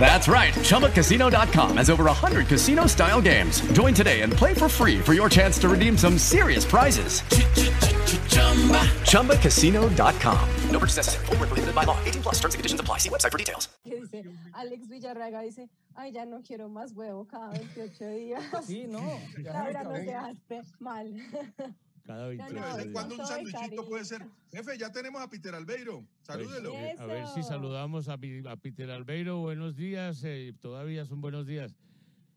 That's right. ChumbaCasino.com has over 100 casino style games. Join today and play for free for your chance to redeem some serious prizes. ChumbaCasino.com. No purchase necessary. Void where prohibited by law. 18 plus terms and conditions apply. See website for details. dice, Alex Villarraga dice, ay, ya no quiero más huevo cada 28 días. Sí, no. ya me Laura, nos acabé. dejaste mal. Cada Ya 28 no, días. cuando un sándwichito puede ser. Jefe, ya tenemos a Peter Albeiro. Salúdelo. Pues, a ver si saludamos a, a Peter Albeiro. Buenos días. eh, todavía son buenos días.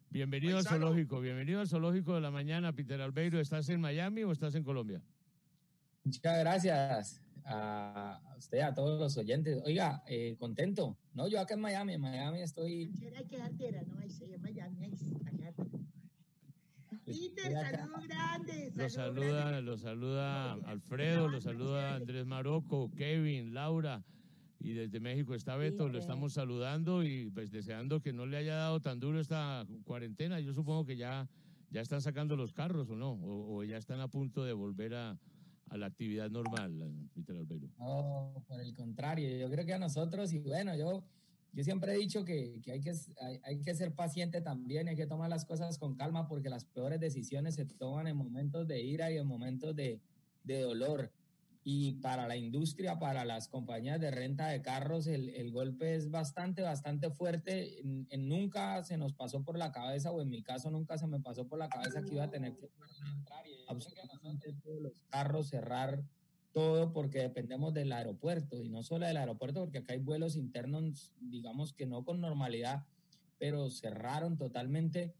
Bienvenido al Paisano. zoológico. Bienvenido al zoológico de la mañana, Peter Albeiro. ¿Estás en Miami o estás en Colombia? Muchas gracias a usted, a todos los oyentes. Oiga, eh, contento. No, yo acá en Miami, en Miami estoy. Que altera, no, ahí se llama Miami, ahí. Peter, estoy acá. saludo grande. Lo saludo saluda, grande. lo saluda Alfredo, lo saluda Andrés Maroco, Kevin, Laura. Y desde México está Beto, lo Peter. estamos saludando y pues deseando que no le haya dado tan duro esta cuarentena. Yo supongo que ya, ya están sacando los carros o no, o, o ya están a punto de volver a, a la actividad normal, Peter Albeiro. No, por el contrario, yo creo que a nosotros, y bueno, yo, yo siempre he dicho que, que hay, que hay, hay que ser paciente también, hay que tomar las cosas con calma porque las peores decisiones se toman en momentos de ira y en momentos de, de dolor. Y para la industria, para las compañías de renta de carros, el, el golpe es bastante, bastante fuerte. En- en nunca se nos pasó por la cabeza, o en mi caso nunca se me pasó por la cabeza que iba a tener que absolutamente todos los carros cerrar todo porque dependemos del aeropuerto y no solo del aeropuerto porque acá hay vuelos internos, digamos que no con normalidad, pero cerraron totalmente.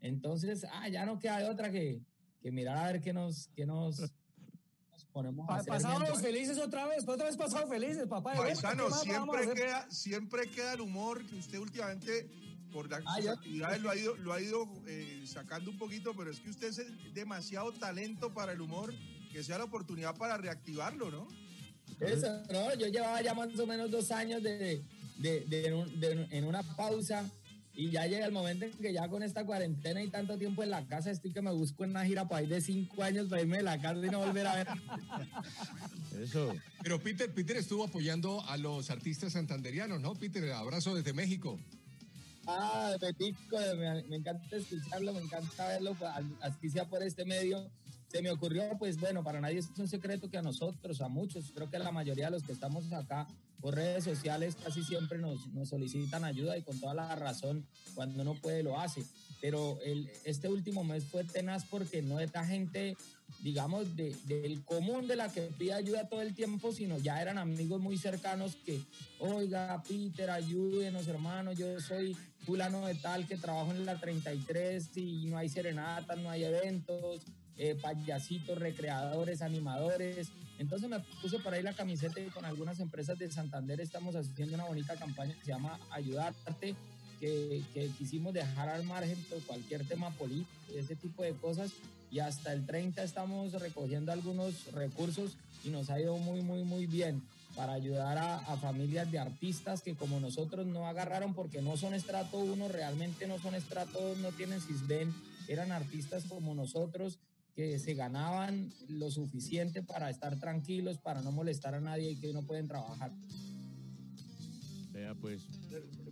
Entonces, ah, ya no queda de otra que, que mirar a ver qué nos, qué nos, nos ponemos a Pa- hacer. Pasados mientras- felices otra vez, otra vez pasados felices, papá. Paisano, ¿qué más vamos a siempre queda, siempre queda el humor que usted últimamente, por la- Ah, actividades, lo ha ido, lo ha ido eh, sacando un poquito, pero es que usted es demasiado talento para el humor, que sea la oportunidad para reactivarlo, ¿no? Eso, no, yo llevaba ya más o menos dos años de, de, de en un- de- en una pausa y ya llega el momento en que ya con esta cuarentena y tanto tiempo en la casa estoy que me busco en una gira para ir de cinco años para irme de la casa y no volver a ver. Eso. Pero Peter, Peter estuvo apoyando a los artistas santanderianos, ¿no? Peter, abrazo desde México. Ah, de México, me, me encanta escucharlo, me encanta verlo, así sea por este medio. Se me ocurrió, pues bueno, para nadie es un secreto que a nosotros, a muchos, creo que la mayoría de los que estamos acá por redes sociales casi siempre nos, nos solicitan ayuda y con toda la razón, cuando uno puede lo hace. Pero el, este último mes fue tenaz porque no era gente, digamos, de- del común de la que pide ayuda todo el tiempo, sino ya eran amigos muy cercanos que, oiga, Peter, ayúdenos, hermano, yo soy fulano de tal que trabajo en la 33 y no hay serenatas, no hay eventos, eh, payasitos, recreadores, animadores. Entonces me puse por ahí la camiseta y con algunas empresas de Santander estamos haciendo una bonita campaña que se llama Ayudarte, que, que quisimos dejar al margen por cualquier tema político, ese tipo de cosas. Y hasta el 30 estamos recogiendo algunos recursos y nos ha ido muy, muy, muy bien para ayudar a, a familias de artistas que como nosotros no agarraron porque no son estrato 1, realmente no son estrato 2, no tienen CISBEN, eran artistas como nosotros que se ganaban lo suficiente para estar tranquilos, para no molestar a nadie y que no pueden trabajar. Vea pues.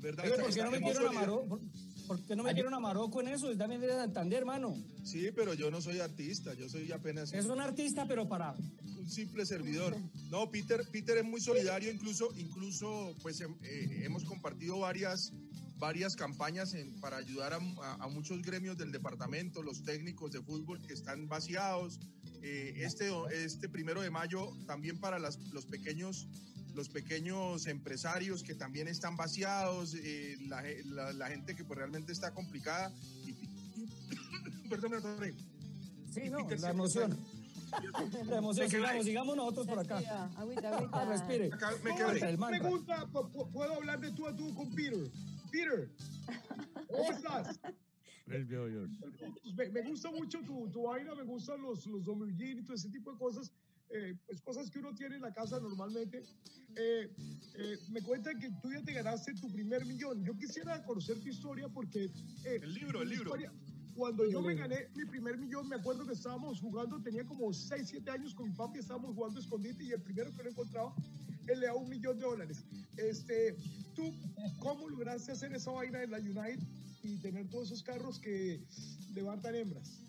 Verdad, ¿por qué no está metieron a emocionado. Marocco? ¿Por, por qué no metieron a Marocco en eso? Es también de Santander, hermano. Sí, pero yo no soy artista, yo soy apenas Es un artista, pero para. un simple servidor. No, Peter, Peter es muy solidario, incluso, incluso pues hem- eh, hemos compartido varias, varias campañas en- para ayudar a, a- a muchos gremios del departamento, los técnicos de fútbol que están vaciados. Eh, este, este primero de mayo también para las- los pequeños los pequeños empresarios que también están vaciados, eh, la, la- la gente que pues realmente está complicada. Y, perdón, me atoré. Sí, no, Peter la emoción. La emoción, Me sigamos, sigamos nosotros por acá. Respira, agüita, agüita. Ah, respire. Acá me pu- pu- ¿puedo hablar de tú a tú con Peter? Peter, ¿cómo estás? Me, me gusta mucho tu, tu vaina, me gustan los, los y todo ese tipo de cosas, eh, pues cosas que uno tiene en la casa normalmente. Eh, eh, me cuentan que tú ya te ganaste tu primer millón. Yo quisiera conocer tu historia porque... el libro, el libro. Cuando yo me gané mi primer millón, me acuerdo que estábamos jugando, tenía como 6, 7 años con mi papi, estábamos jugando escondite y el primero que lo encontraba, él le da un millón de dólares. Este, ¿Tú cómo lograste hacer esa vaina en la United y tener todos esos carros que levantan hembras?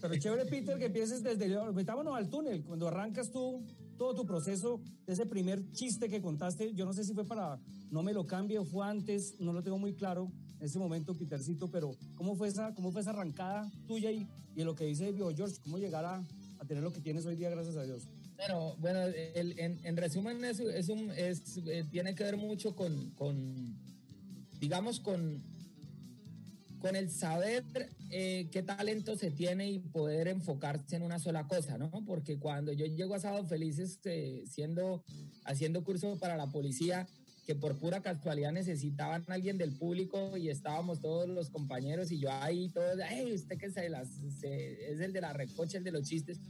Pero chévere, Peter, que empieces desde... Metámonos al túnel, cuando arrancas tú todo tu proceso, ese primer chiste que contaste, yo no sé si fue para No me lo cambie o fue antes, no lo tengo muy claro en ese momento, Petercito, pero ¿cómo fue esa, cómo fue esa arrancada tuya y, y lo que dice Bio George, cómo llegar a, a, tener lo que tienes hoy día, gracias a Dios? Bueno, bueno el, en, en, resumen, es, es un, es, eh, tiene que ver mucho con, con digamos, con con el saber eh, qué talento se tiene y poder enfocarse en una sola cosa, ¿no? Porque cuando yo llego a Sábado Felices eh, siendo, haciendo curso para la policía, que por pura casualidad necesitaban a alguien del público y estábamos todos los compañeros y yo ahí todos, hey, usted que se las, es el de la recocha, el de los chistes,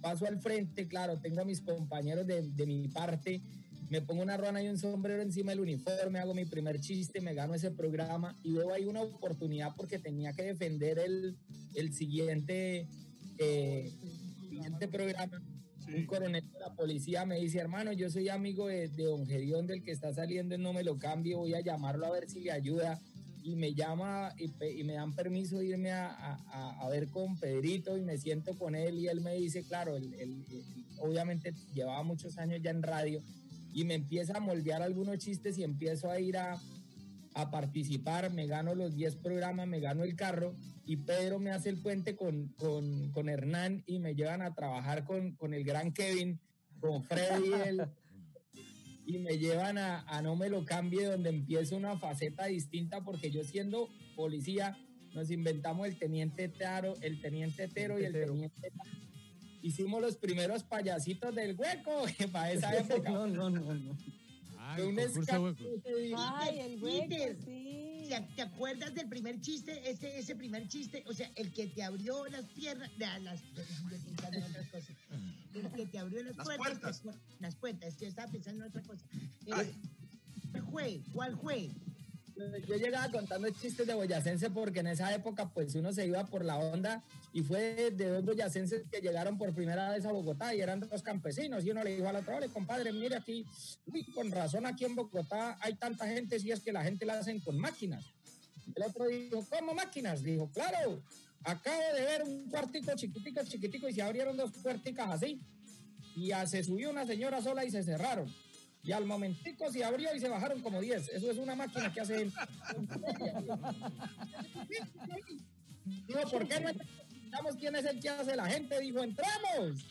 paso al frente, claro, tengo a mis compañeros de, de mi parte me pongo una ruana y un sombrero encima del uniforme, hago mi primer chiste, me gano ese programa y veo ahí una oportunidad porque tenía que defender el, el siguiente, eh, siguiente programa. Un coronel de la policía me dice, hermano, yo soy amigo de, de Don Gerión, del que está saliendo, no me lo cambie, voy a llamarlo a ver si le ayuda. Y me llama y, y me dan permiso de irme a, a, a, ver con Pedrito y me siento con él y él me dice, claro, él, él, obviamente llevaba muchos años ya en radio y me empieza a moldear algunos chistes y empiezo a ir a, a participar, me gano los 10 programas, me gano el carro y Pedro me hace el puente con, con, con Hernán y me llevan a trabajar con, con el gran Kevin, con Freddy el, y me llevan a, a, No Me Lo Cambie donde empiezo una faceta distinta porque yo siendo policía nos inventamos el teniente Taro, el teniente Tero y el teniente hicimos los primeros payasitos del hueco para esa época. no, no, no, no. Ay, un Ay, el hueco, sí. ¿Te acuerdas del primer chiste? Ese, ese primer chiste, o sea, el que te abrió las piernas, las, las, otras cosas. El que te abrió las, las puertas, puertas. Las puertas, es que estaba pensando en otra cosa. Eh, ¿Cuál fue? ¿Cuál fue? Yo llegaba contando chistes de boyacense porque en esa época pues uno se iba por la onda y fue de dos boyacenses que llegaron por primera vez a Bogotá y eran dos campesinos y uno le dijo al otro, compadre, mire aquí, uy, con razón aquí en Bogotá hay tanta gente si es que la gente la hacen con máquinas. El otro dijo, ¿cómo máquinas? Dijo, claro, acabo de ver un cuartico chiquitico, chiquitico y se abrieron dos puerticas así y se subió una señora sola y se cerraron. Y al momentico se abrió y se bajaron como 10. Eso es una máquina que hace. Dijo, ¿por qué no entramos quién es el que hace la gente? Dijo, entramos.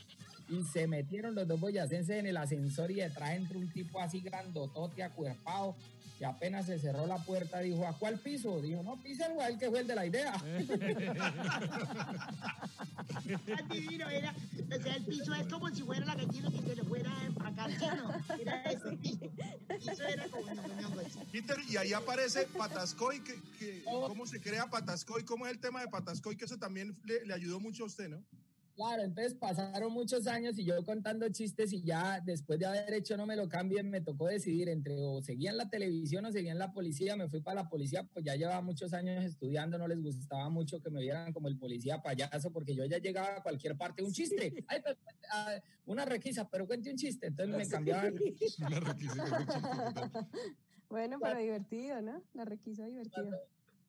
Y se metieron los dos boyacenses en el ascensor y detrás entró un tipo así grandotote, acuerpado, que apenas se cerró la puerta, dijo, ¿a cuál piso? Dijo, no, pisa el guay que fue el de la idea. divino, era, o sea, el piso es como si fuera la gallina que se le fuera a empacar, ¿sí no? Era ese piso. Eso era como una Peter, y ahí aparece Patascoy, que, que, cómo se crea Patascoy, cómo es el tema de Patascoy, que eso también le, le ayudó mucho a usted, ¿no? Claro, entonces pasaron muchos años y yo contando chistes y ya después de haber hecho no me lo cambien, me tocó decidir entre o seguía en la televisión o seguía en la policía, me fui para la policía, pues ya llevaba muchos años estudiando, no les gustaba mucho que me vieran como el policía payaso, porque yo ya llegaba a cualquier parte, un chiste, Ay, pero, uh, una requisa, pero cuente un chiste, entonces me cambiaban. una requisa, bueno, pero divertido, ¿no? La requisa divertida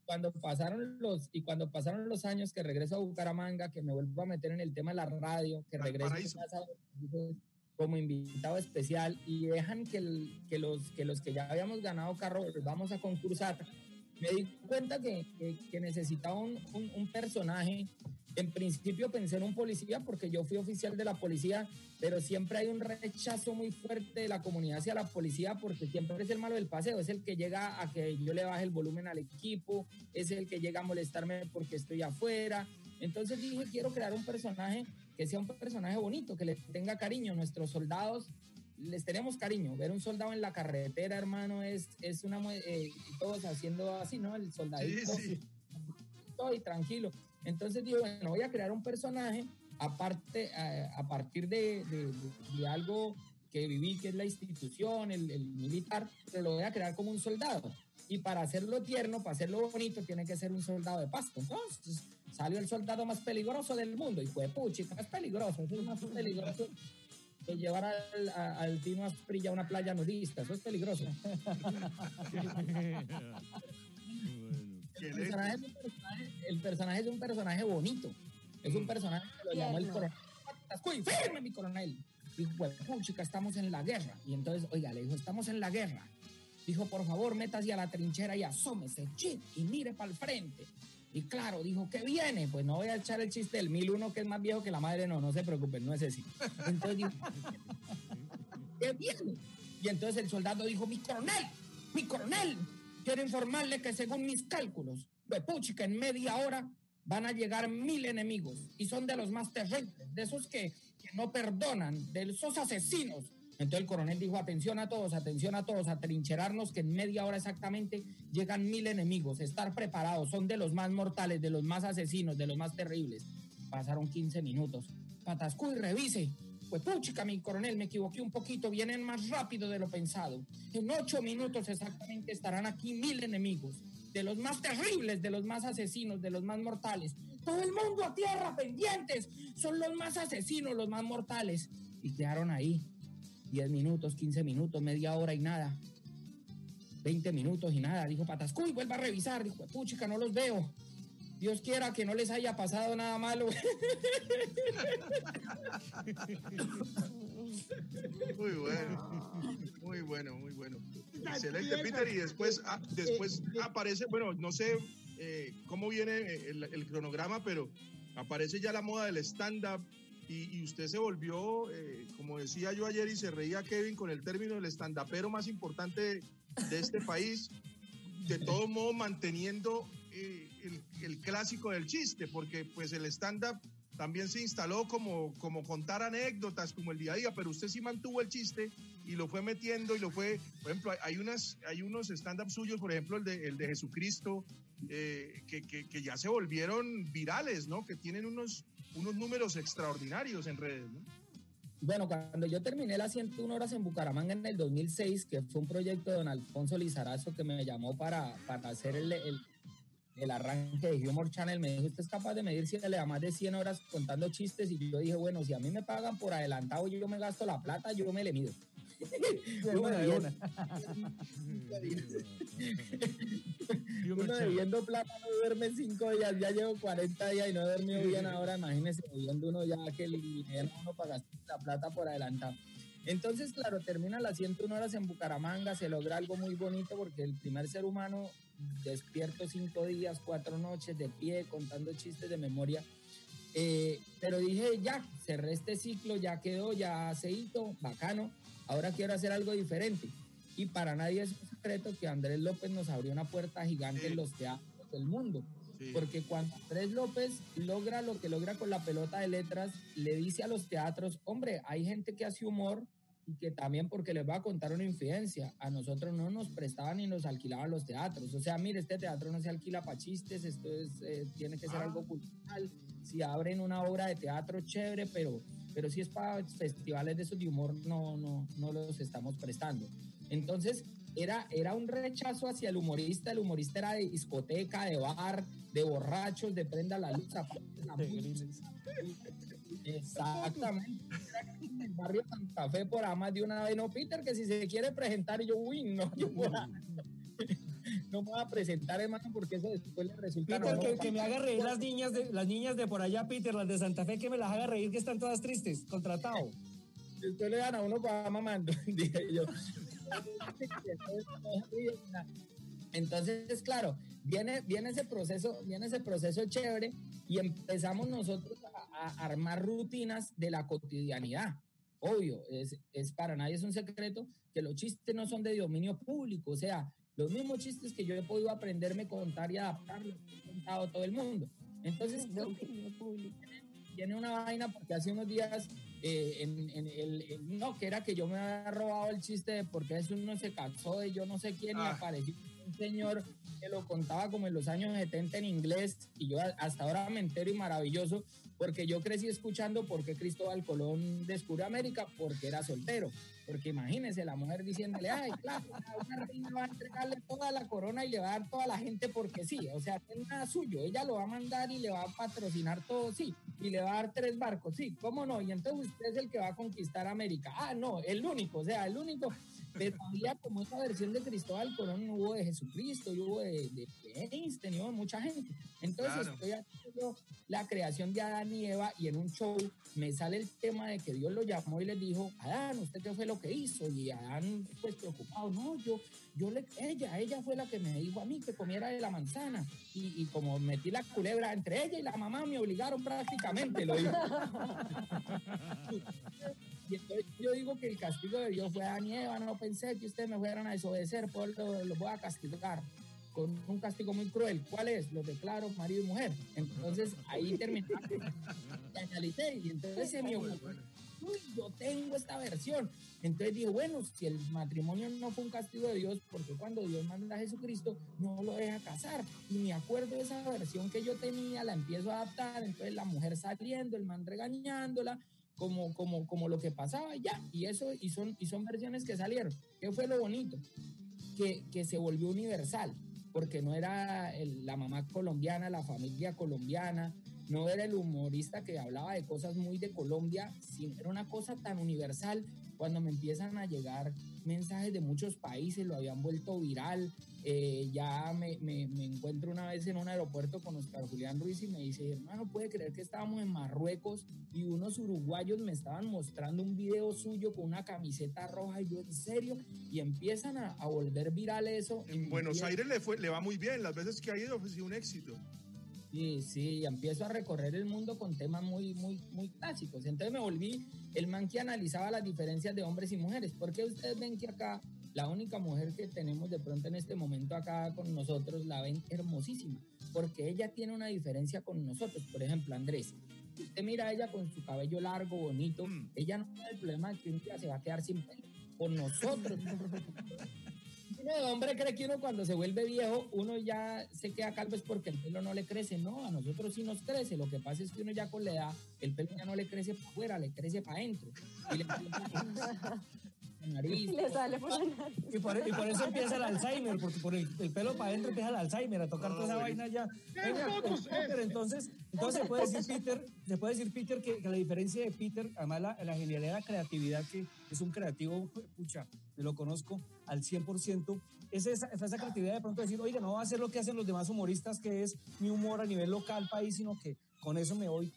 cuando pasaron los y cuando pasaron los años que regreso a Bucaramanga, que me vuelvo a meter en el tema de la radio, que regreso a como invitado especial y dejan que, el, que, los, que los que ya habíamos ganado carro vamos a concursar, me di cuenta que, que, que necesitaba un, un, un, personaje. En principio pensé en un policía porque yo fui oficial de la policía, pero siempre hay un rechazo muy fuerte de la comunidad hacia la policía porque siempre es el malo del paseo, es el que llega a que yo le baje el volumen al equipo, es el que llega a molestarme porque estoy afuera. Entonces dije, quiero crear un personaje que sea un personaje bonito, que le tenga cariño. Nuestros soldados les tenemos cariño. Ver un soldado en la carretera, hermano, es, es una. Eh, todos haciendo así, ¿no? El soldadito. Sí, sí. Estoy tranquilo. Entonces digo, bueno, voy a crear un personaje aparte, eh, a partir de, de- de- de algo que viví, que es la institución, el, el militar, pero lo voy a crear como un soldado. Y para hacerlo tierno, para hacerlo bonito, tiene que ser un soldado de pasto. Entonces, salió el soldado más peligroso del mundo. Y fue puchica, es peligroso, es más peligroso que llevar al, a- al Tino Asprilla a una playa nudista. Eso es peligroso. El personaje, es un personaje- el personaje es un personaje bonito. Es un personaje que lo llamó el coronel. Firme, mi coronel. Dijo, pues, puchica, estamos en la guerra. Y entonces, oiga, le dijo, estamos en la guerra. Dijo, por favor, métase a la trinchera y asómese, chit, y mire para el frente. Y claro, dijo, ¿qué viene? Pues no voy a echar el chiste del 1001 que es más viejo que la madre, no, no se preocupen, no es ese. Entonces dijo, ¿qué viene? Y entonces el soldado dijo, mi coronel, mi coronel, quiero informarle que según mis cálculos, puchica, en media hora van a llegar mil enemigos y son de los más terribles, de esos que, no perdonan, de esos asesinos. Entonces el coronel dijo, atención a todos, atención a todos, a trincherarnos que en media hora exactamente llegan mil enemigos, estar preparados, son de los más mortales, de los más asesinos, de los más terribles. Pasaron 15 minutos. Patascuy, revise. Pues puchica, mi coronel, me equivoqué un poquito, vienen más rápido de lo pensado. En ocho minutos exactamente estarán aquí mil enemigos, de los más terribles, de los más asesinos, de los más mortales. Todo el mundo a tierra, pendientes, son los más asesinos, los más mortales. Y quedaron ahí, 10 minutos, 15 minutos, media hora y nada. 20 minutos y nada, dijo Patascuy, vuelva a revisar, dijo, puchica, no los veo. Dios quiera que no les haya pasado nada malo. Muy bueno, muy bueno, muy bueno. Excelente. Peter. Y después, ah, después aparece, bueno, no sé eh, cómo viene el, el cronograma, pero aparece ya la moda del stand-up. Y, y usted se volvió, eh, como decía yo ayer y se reía Kevin con el término del stand-upero más importante de, de este país, de todo modo manteniendo eh, el, el clásico del chiste, porque pues el stand-up también se instaló como, como contar anécdotas, como el día a día, pero usted sí mantuvo el chiste y lo fue metiendo y lo fue, por ejemplo, hay- unas, hay unos stand-up suyos, por ejemplo, el de, el de Jesucristo, eh, que, que- ya se volvieron virales, ¿no? Que tienen unos, unos números extraordinarios en redes, ¿no? Bueno, cuando yo terminé las 101 horas en Bucaramanga en el 2006, que fue un proyecto de don Alfonso Lizarazo que me llamó para, para hacer el, el arranque de Humor Channel, me dijo, usted es capaz de medir si le da más de 100 horas contando chistes y yo dije, bueno, si a mí me pagan por adelantado y yo me gasto la plata, yo me le mido. Uno debiendo plata no duerme cinco días, ya llevo 40 días y no he dormido bien ahora, imagínese, debiendo uno ya que le a uno para gastar la plata por adelantado. Entonces, claro, termina las 101 horas en Bucaramanga, se logra algo muy bonito porque el primer ser humano despierto cinco días, cuatro noches de pie, contando chistes de memoria. Eh, pero dije, ya, cerré este ciclo, ya quedó, ya se hizo, bacano, ahora quiero hacer algo diferente. Y para nadie es un secreto que Andrés López nos abrió una puerta gigante en los teatros del mundo. Porque cuando Andrés López logra lo que logra con la pelota de letras, le dice a los teatros, hombre, hay gente que hace humor y que también porque les va a contar una infidencia, a nosotros no nos prestaban ni nos alquilaban los teatros. O sea, mire, este teatro no se alquila para chistes, esto es, eh, tiene que ser algo cultural. Si abren una obra de teatro, chévere, pero, pero si es para festivales de esos de humor, no, no, no los estamos prestando. Entonces, era, era un rechazo hacia el humorista. El humorista era de discoteca, de bar, de borrachos, de prenda la luz, la música. Exactamente. En el barrio Santa Fe por más de una vez, no, Peter, que si se quiere presentar, yo, uy, no, yo por ahí no me voy a presentar, hermano, porque eso después le resulta. Peter, que me haga reír las niñas de las niñas de por allá, Peter, las de Santa Fe, que me las haga reír, que están todas tristes, contratado. Después le dan a uno para mamando, dije yo. Entonces, claro, viene, viene ese proceso, viene ese proceso chévere y empezamos nosotros a, a armar rutinas de la cotidianidad. Obvio, es, es para nadie es un secreto que los chistes no son de dominio público, o sea, los mismos chistes que yo he podido aprenderme contar y adaptar los he contado a todo el mundo. Entonces, tiene una vaina porque hace unos días eh, en, en el, el- no que era que yo me había robado el chiste de porque eso uno se cansó de yo no sé quién y Ah. apareció un señor que lo contaba como en los años 70 en inglés y yo hasta ahora me entero y maravilloso porque yo crecí escuchando por qué Cristóbal Colón descubrió América porque era soltero. Porque imagínense la mujer diciéndole, ay, claro, una reina va a entregarle toda la corona y le va a dar toda la gente porque sí. O sea, es nada suyo. Ella lo va a mandar y le va a patrocinar todo, sí. Y le va a dar tres barcos, sí. ¿Cómo no? Y entonces usted es el que va a conquistar América. Ah, no, el único, o sea, el único. Pero había como esa versión de Cristóbal Colón, hubo de Jesucristo, y hubo de, de Einstein, y hubo de mucha gente. Entonces Claro. estoy haciendo la creación de Adán y Eva y en un show me sale el tema de que Dios lo llamó y le dijo, Adán, ¿usted qué fue lo que hizo? Y Adán, pues preocupado, no, yo, yo le, ella, ella fue la que me dijo a mí que comiera de la manzana. Y, y como metí la culebra entre ella y la mamá, me obligaron prácticamente, lo dijo. Y entonces yo digo que el castigo de Dios fue a Eva, no pensé que ustedes me fueran a desobedecer, por lo, lo voy a castigar con un castigo muy cruel. ¿Cuál es? Lo declaro marido y mujer. Entonces ahí terminé y analicé y entonces se me ocurrió, uy, yo tengo esta versión. Entonces dije, bueno, si el matrimonio no fue un castigo de Dios, porque cuando Dios manda a Jesucristo no lo deja casar? Y me acuerdo de esa versión que yo tenía, la empiezo a adaptar, entonces la mujer saliendo, el man regañándola, como, como, como lo que pasaba ya. Y eso, y son, y son versiones que salieron. ¿Qué fue lo bonito? Que, que se volvió universal, porque no era la mamá colombiana, la familia colombiana, no era el humorista que hablaba de cosas muy de Colombia, sino era una cosa tan universal. Cuando me empiezan a llegar mensajes de muchos países, lo habían vuelto viral. Eh, ya me, me- me encuentro una vez en un aeropuerto con Oscar Julián Ruiz y me dice, hermano, puede creer que estábamos en Marruecos y unos uruguayos me estaban mostrando un video suyo con una camiseta roja y yo, ¿en serio? Y empiezan a, a volver viral eso. En Buenos Aires le, fue, le va muy bien, las veces que ha ido ha sido un éxito. Sí, sí, y empiezo a recorrer el mundo con temas muy, muy, muy clásicos. Entonces me volví el man que analizaba las diferencias de hombres y mujeres. Porque ustedes ven que acá la única mujer que tenemos de pronto en este momento acá con nosotros la ven hermosísima? Porque ella tiene una diferencia con nosotros. Por ejemplo, Andrés. si Usted mira a ella con su cabello largo, bonito. Ella no tiene el problema de que un día se va a quedar sin pelo. Con nosotros. De hombre cree que uno cuando se vuelve viejo, uno ya se queda calvo es porque el pelo no le crece. No, a nosotros sí nos crece. Lo que pasa es que uno ya con la edad, el pelo ya no le crece para afuera, le crece para adentro. Y le nariz. Le sale por la nariz. Y por, y por eso empieza el Alzheimer, porque por el, el pelo para adentro empieza el Alzheimer, a tocar toda esa vaina ya. Fotos Peter, entonces, entonces se puede decir, Peter, se puede decir, Peter, que, que la diferencia de Peter, además la, la genialidad, la creatividad, que es un creativo, pucha, me lo conozco al 100%, es esa, es esa creatividad de pronto decir, oiga, no voy a hacer lo que hacen los demás humoristas, que es mi humor a nivel local, país, sino que con eso me voy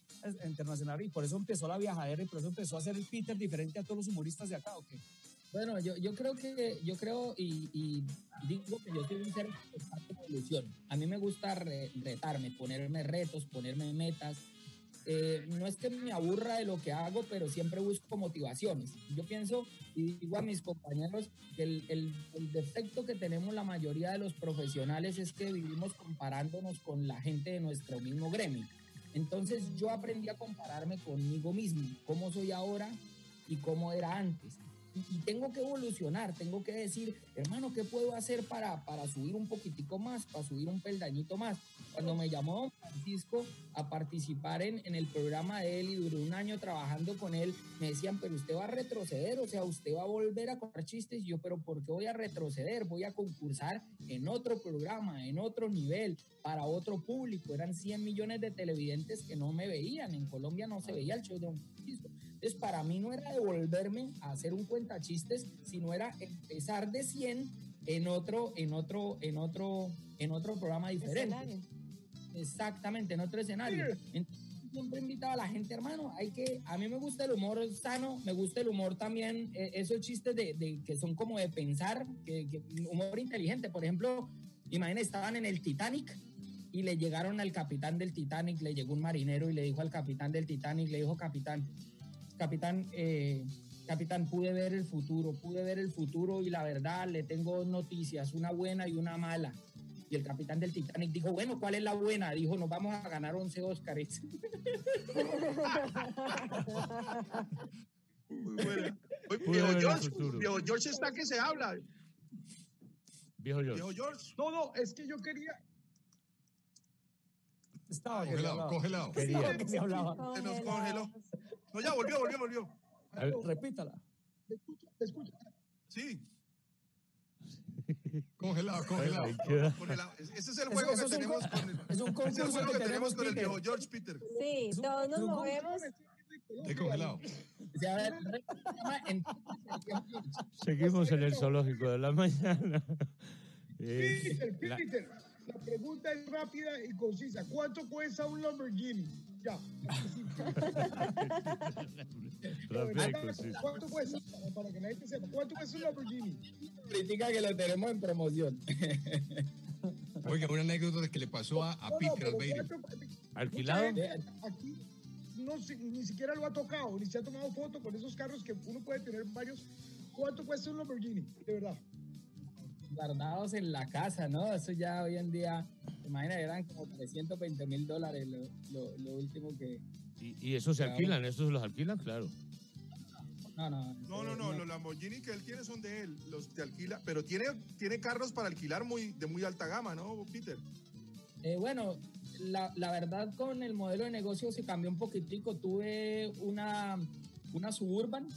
internacional y por eso empezó la viajadera y por eso empezó a ser el Peter diferente a todos los humoristas de acá, ¿ok? Bueno, yo, creo que, yo creo y, digo que yo soy un ser en evolución. A mí me gusta re- retarme, ponerme retos, ponerme metas. Eh, no es que me aburra de lo que hago, pero siempre busco motivaciones. Yo pienso y digo a mis compañeros que el defecto que tenemos la mayoría de los profesionales es que vivimos comparándonos con la gente de nuestro mismo gremio. Entonces yo aprendí a compararme conmigo mismo, cómo soy ahora y cómo era antes. Y, y tengo que evolucionar, tengo que decir, hermano, ¿qué puedo hacer para, para subir un poquitico más, para subir un peldañito más? Cuando me llamó don Francisco a participar en, en el programa de él y duré un año trabajando con él, me decían, pero usted va a retroceder, o sea, usted va a volver a contar chistes. Y yo, pero ¿por qué voy a retroceder? Voy a concursar en otro programa, en otro nivel, para otro público. Eran 100 millones de televidentes que no me veían. En Colombia no se veía el show de don Francisco. Entonces, para mí no era devolverme a hacer un cuentachistes, sino era empezar de 100 en otro, en otro, en otro, en otro programa diferente. Escenario. Exactamente, en otro escenario. Entonces, siempre invitaba a la gente, hermano, hay que, a mí me gusta el humor sano, me gusta el humor también, eh, esos chistes de, de- que son como de pensar, que, que- humor inteligente. Por ejemplo, imagínense, estaban en el Titanic y le llegaron al capitán del Titanic, le llegó un marinero y le dijo al capitán del Titanic, le dijo, capitán, capitán, eh, capitán, pude ver el futuro, pude ver el futuro y la verdad le tengo dos noticias, una buena y una mala. Y el capitán del Titanic dijo, bueno, ¿cuál es la buena? Dijo, nos vamos a ganar 11 Óscares. Muy buena. Viejo George. Viejo George está que se habla. Viejo George. Viejo George. No, no, es que yo quería. Estaba Congelado, congelado. Estaba que se hablaba. Se nos congeló. No, ya volvió, volvió, volvió. Ver, Repítala. ¿Me escucha? ¿Me escucha? Sí. Congelado, congelado. ahí queda. con el- ese es el juego eso que tenemos co- con el, Es un ese es el concurso juego que que tenemos con el Peter. viejo George Peter. Sí, todos nos movemos. De congelado. Seguimos en el zoológico de la mañana. Peter, Peter, la pregunta es rápida y concisa. ¿Cuánto cuesta un Lamborghini? Ya. ¿Cuánto cuesta? Para, para que la gente sepa. ¿Cuánto cuesta un Lamborghini? critica que lo tenemos en promoción. Oiga, una anécdota que le pasó a, a No, no, Peter pero Albeiro. ¿cuánto- ¿Alquilado? Aquí no, ni siquiera lo ha tocado, ni se ha tomado foto con esos carros que uno puede tener varios. ¿Cuánto cuesta un Lamborghini? De verdad. Guardados en la casa, ¿no? Eso ya hoy en día, imagina, eran como 320 mil dólares lo, lo, lo último que... ¿Y, y esos se alquilan? ¿Estos los alquilan? Claro. No, no. No, no, no, los Lamborghini que él tiene son de él, los te alquila, pero tiene, tiene carros para alquilar muy, de muy alta gama, ¿no, Peter? Eh, bueno, la, la verdad con el modelo de negocio se cambió un poquitico. Tuve una, una Suburban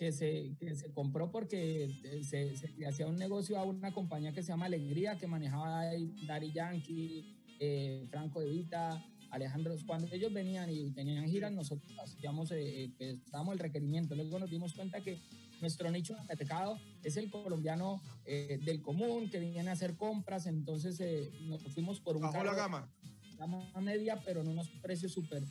que se, que se compró porque eh, se, se hacía un negocio a una compañía que se llama Alegría, que manejaba Daddy Yankee, eh, Franco De Vita, Alejandro. Cuando ellos venían y tenían giras, nosotros hacíamos, eh, eh, pues, el requerimiento. Luego nos dimos cuenta que nuestro nicho de mercado es el colombiano eh, del común que viene a hacer compras, entonces eh, nos fuimos por un Bajó la gama. gama media, pero en unos precios súper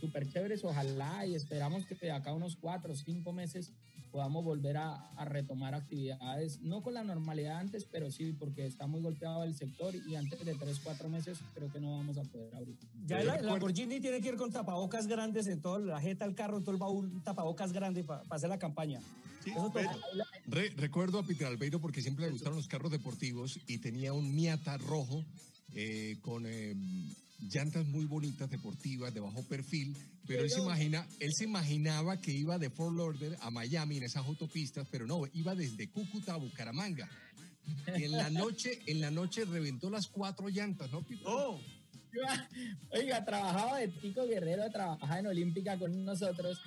súper chéveres, ojalá y esperamos que de acá unos cuatro o cinco meses podamos volver a, a retomar actividades, no con la normalidad antes, pero sí, porque está muy golpeado el sector y antes de tres, cuatro meses creo que no vamos a poder abrir. Ya el, el Lamborghini tiene que ir con tapabocas grandes en toda la jeta del carro, en todo el baúl, tapabocas grande para hacer la campaña. Eso toca. Re- recuerdo a Peter Albeiro porque siempre le gustaron los carros deportivos y tenía un Miata rojo eh, con eh, llantas muy bonitas, deportivas, de bajo perfil, pero él se, imagina, él se imaginaba que iba de Fort Lauderdale a Miami en esas autopistas, pero no, iba desde Cúcuta a Bucaramanga. Y en la noche, en la noche reventó las cuatro llantas, ¿no? Oh, Oiga, trabajaba de Tico Guerrero, trabajaba en Olímpica con nosotros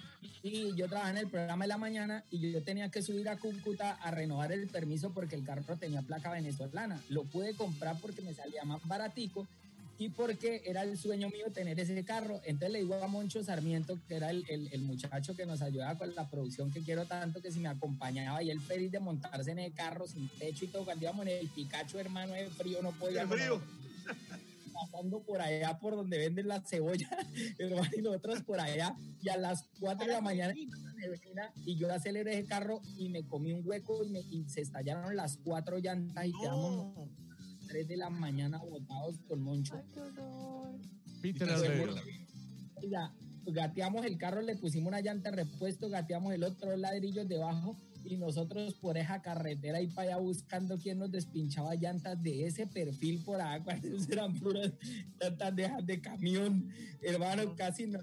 y yo trabajaba en el programa de la mañana y yo tenía que subir a Cúcuta a renovar el permiso porque el carro tenía placa venezolana. Lo pude comprar porque me salía más baratico y porque era el sueño mío tener ese carro. Entonces le digo a Moncho Sarmiento, que era el, el- el muchacho que nos ayudaba con la producción que quiero tanto, que si me acompañaba y él feliz de montarse en el carro sin techo y todo, cuando íbamos en el Picacho, hermano, de frío, no podía. frío. pasando por allá por donde venden la cebolla, hermano, y nosotros por allá, y a las 4 de la mañana y yo aceleré ese carro y me comí un hueco y, me- y se estallaron las cuatro llantas y quedamos No. 3 de la mañana botados con Moncho. Ay, qué horror. Peter. Oiga, gateamos el carro, le pusimos una llanta de repuesto, gateamos el otro ladrillos debajo y nosotros por esa carretera y para allá buscando quién nos despinchaba llantas de ese perfil por allá, cuando eran puras llantas de, de camión, hermano, casi no,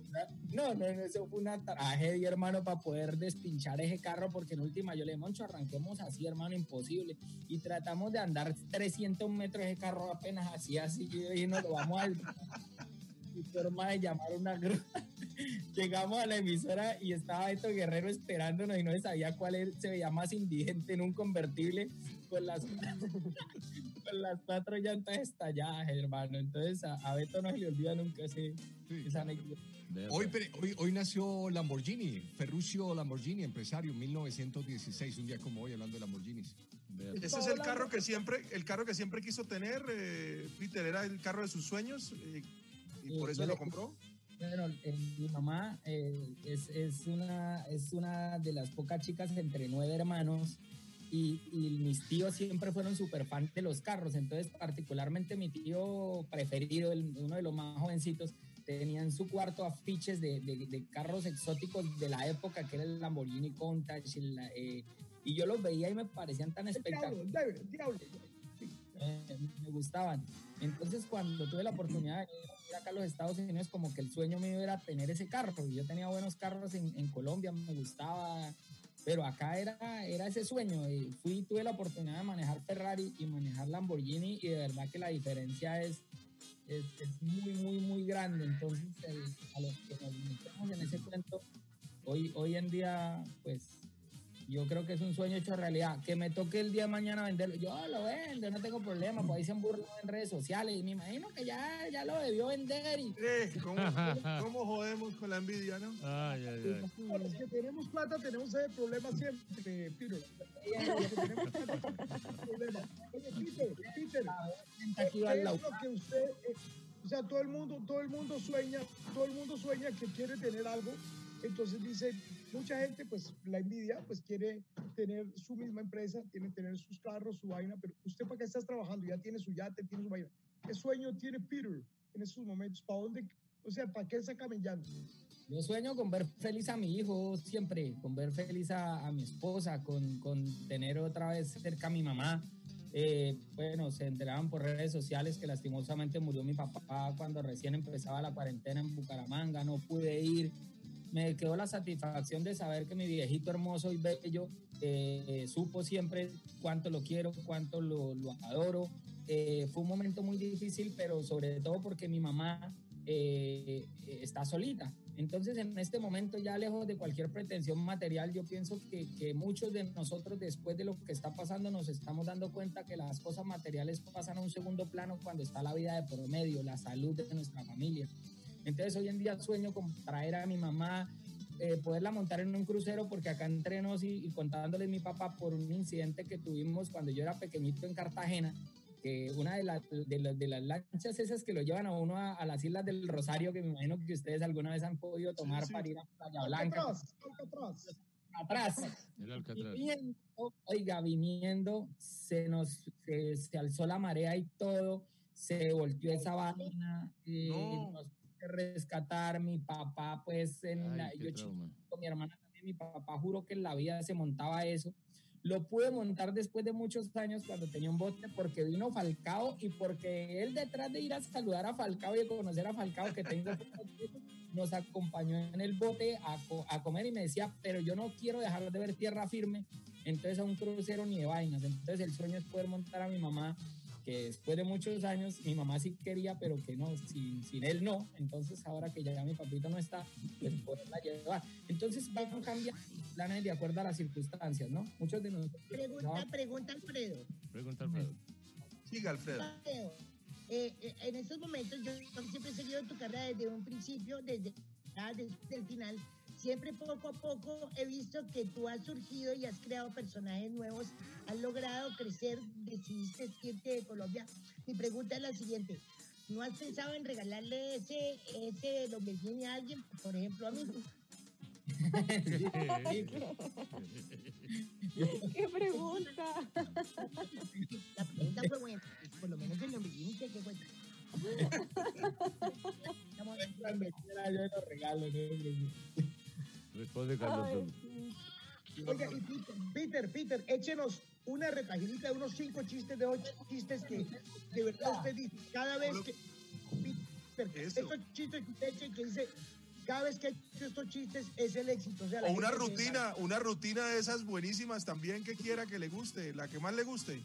no, no, no, eso fue una tragedia, hermano, para poder despinchar ese carro, porque en última yo le dije, Moncho, arranquemos así, hermano, imposible, y tratamos de andar 300 metros ese carro apenas así, así, y yo dije, no, lo vamos a y forma de llamar una grúa. Llegamos a la emisora y estaba Beto Guerrero esperándonos y no sabía cuál él se veía más indigente en un convertible con las, con las cuatro llantas estalladas, hermano. Entonces a, a Beto no se le olvida nunca ese, esa anécdota. Hoy, hoy, hoy nació Lamborghini, Ferruccio Lamborghini, empresario, 1916, un día como hoy hablando de Lamborghinis. Ese es el carro que siempre, el carro que siempre quiso tener, eh, Peter, era el carro de sus sueños eh, y Sí, por eso yo lo compró. Bueno, eh, mi mamá eh, es, es, una, es una de las pocas chicas entre nueve hermanos y, y mis tíos siempre fueron súper fan de los carros. Entonces, particularmente mi tío preferido, el- uno de los más jovencitos, tenía en su cuarto afiches de, de- de carros exóticos de la época, que era el Lamborghini Countach. el, eh, y yo los veía y me parecían tan diablo, espectaculares diablo, diablo. eh, me gustaban. Entonces, cuando tuve la oportunidad de acá a los Estados Unidos, como que el sueño mío era tener ese carro. Yo tenía buenos carros en, en Colombia, me gustaba pero acá era, era ese sueño. Y fui, tuve la oportunidad de manejar Ferrari y manejar Lamborghini y de verdad que la diferencia es, es, es muy, muy, muy grande. Entonces, el- a los que nos metemos en ese cuento, hoy, hoy en día, pues yo creo que es un sueño hecho realidad. Que me toque el día de mañana venderlo, yo lo vendo, no tengo problema, pues ahí se han burlado en redes sociales y me imagino que ya, ya lo debió vender y... ¿cómo, cómo- jodemos con la envidia, no? Ay, ay, ay. No, los que tenemos plata tenemos ese problema siempre, Peter. Los que tenemos plata tenemos problema. Oye, Peter, Peter, aquí ¿qué es lo que usted, eh, o sea, todo el mundo, todo el mundo sueña, todo el mundo sueña que quiere tener algo, entonces dice, mucha gente, pues la envidia, pues quiere tener su misma empresa, tiene tener sus carros, su vaina, pero usted para qué estás trabajando, ya tiene su yate, tiene su vaina. ¿Qué sueño tiene Peter en estos momentos? ¿Para dónde, o sea, para qué está camellando? Yo sueño con ver feliz a mi hijo siempre, con ver feliz a, a mi esposa, con, con tener otra vez cerca a mi mamá. Eh, bueno, se enteraban por redes sociales que lastimosamente murió mi papá cuando recién empezaba la cuarentena en Bucaramanga, no pude ir. Me quedó la satisfacción de saber que mi viejito hermoso y bello eh, supo siempre cuánto lo quiero, cuánto lo, adoro. Eh, fue un momento muy difícil, pero sobre todo porque mi mamá eh, eh, está solita. Entonces, en este momento, ya lejos de cualquier pretensión material, yo pienso que, que muchos de nosotros, después de lo que está pasando, nos estamos dando cuenta que las cosas materiales pasan a un segundo plano cuando está la vida de por medio, la salud de nuestra familia. Entonces, hoy en día sueño con traer a mi mamá, eh, poderla montar en un crucero, porque acá entre nos y, y contándole a mi papá por un incidente que tuvimos cuando yo era pequeñito en Cartagena, que una de, las de, las- de las lanchas esas que lo llevan a uno a, a las Islas del Rosario, que me imagino que ustedes alguna vez han podido tomar sí. para ir a Playa Blanca. Alcatraz, Alcatraz. Atrás. El Y Alcatraz. viniendo, oiga, viniendo, se nos se, se alzó la marea y todo, se volteó esa vaina, eh, No. nos que rescatar mi papá, pues en Ay, yo mi hermana también, mi papá juró que en la vida se montaba eso. Lo pude montar después de muchos años cuando tenía un bote porque vino Falcao y porque él detrás de ir a saludar a Falcao y de conocer a Falcao que tengo nos acompañó en el bote a, a comer y me decía, pero yo no quiero dejar de ver tierra firme, entonces a un crucero ni de vainas. Entonces el sueño es poder montar a mi mamá, que después de muchos años mi mamá sí quería, pero que no, sin, sin él no. Entonces ahora que ya mi papito no está, pues poderla llevar. Entonces van cambiando planes de acuerdo a las circunstancias, ¿no? Muchos de nosotros... Pregunta, pregunta Alfredo. Pregunta Alfredo. Siga, Alfredo. Alfredo, eh, eh, en estos momentos yo siempre he seguido tu carrera desde un principio, desde, desde el final. Siempre poco a poco he visto que tú has surgido y has creado personajes nuevos, has logrado crecer, decidiste irte de Colombia. Mi pregunta es la siguiente. ¿No has pensado en regalarle ese, ese Lamborghini a alguien, por ejemplo a mí? ¿Qué pregunta? La pregunta fue buena. Por lo menos el Lamborghini que que cuenta. Cuando quiera yo lo regalo, ¿no? Responde Carlos Ay, Solo. sí. Oiga, y Peter, Peter, Peter, échenos una retagilita de unos cinco chistes, de ocho chistes que de verdad usted dice, cada vez que... Peter, Eso. estos chistes que usted eche, que dice, cada vez que he hecho estos chistes es el éxito. O, sea, la O una se- rutina, una rutina de esas buenísimas también que quiera que le guste, la que más le guste.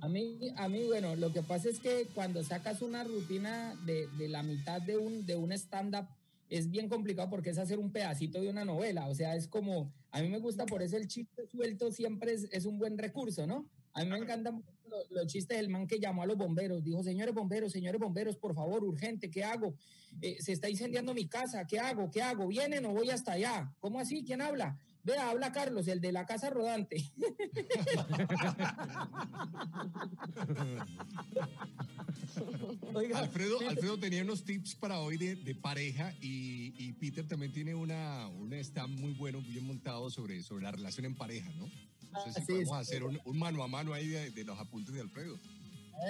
A mí, a mí, bueno, lo que pasa es que cuando sacas una rutina de, de la mitad de un, de un stand-up, es bien complicado porque es hacer un pedacito de una novela. O sea, es como, a mí me gusta, por eso el chiste suelto siempre es, es un buen recurso, ¿no? A mí me encantan los, los chistes del man que llamó a los bomberos. Dijo, señores bomberos, señores bomberos, por favor, urgente, ¿qué hago? Eh, se está incendiando mi casa, ¿qué hago? ¿Qué hago? ¿Vienen o voy hasta allá? ¿Cómo así? ¿Quién habla? Vea, habla Carlos, el de la casa rodante. Oiga, Alfredo, Alfredo tenía unos tips para hoy de, de pareja y, y Peter también tiene una, una está muy bueno, muy bien montado sobre, sobre la relación en pareja, ¿no? No sé Ah, si sí, podemos sí. hacer un, un mano a mano ahí de, de los apuntes de Alfredo.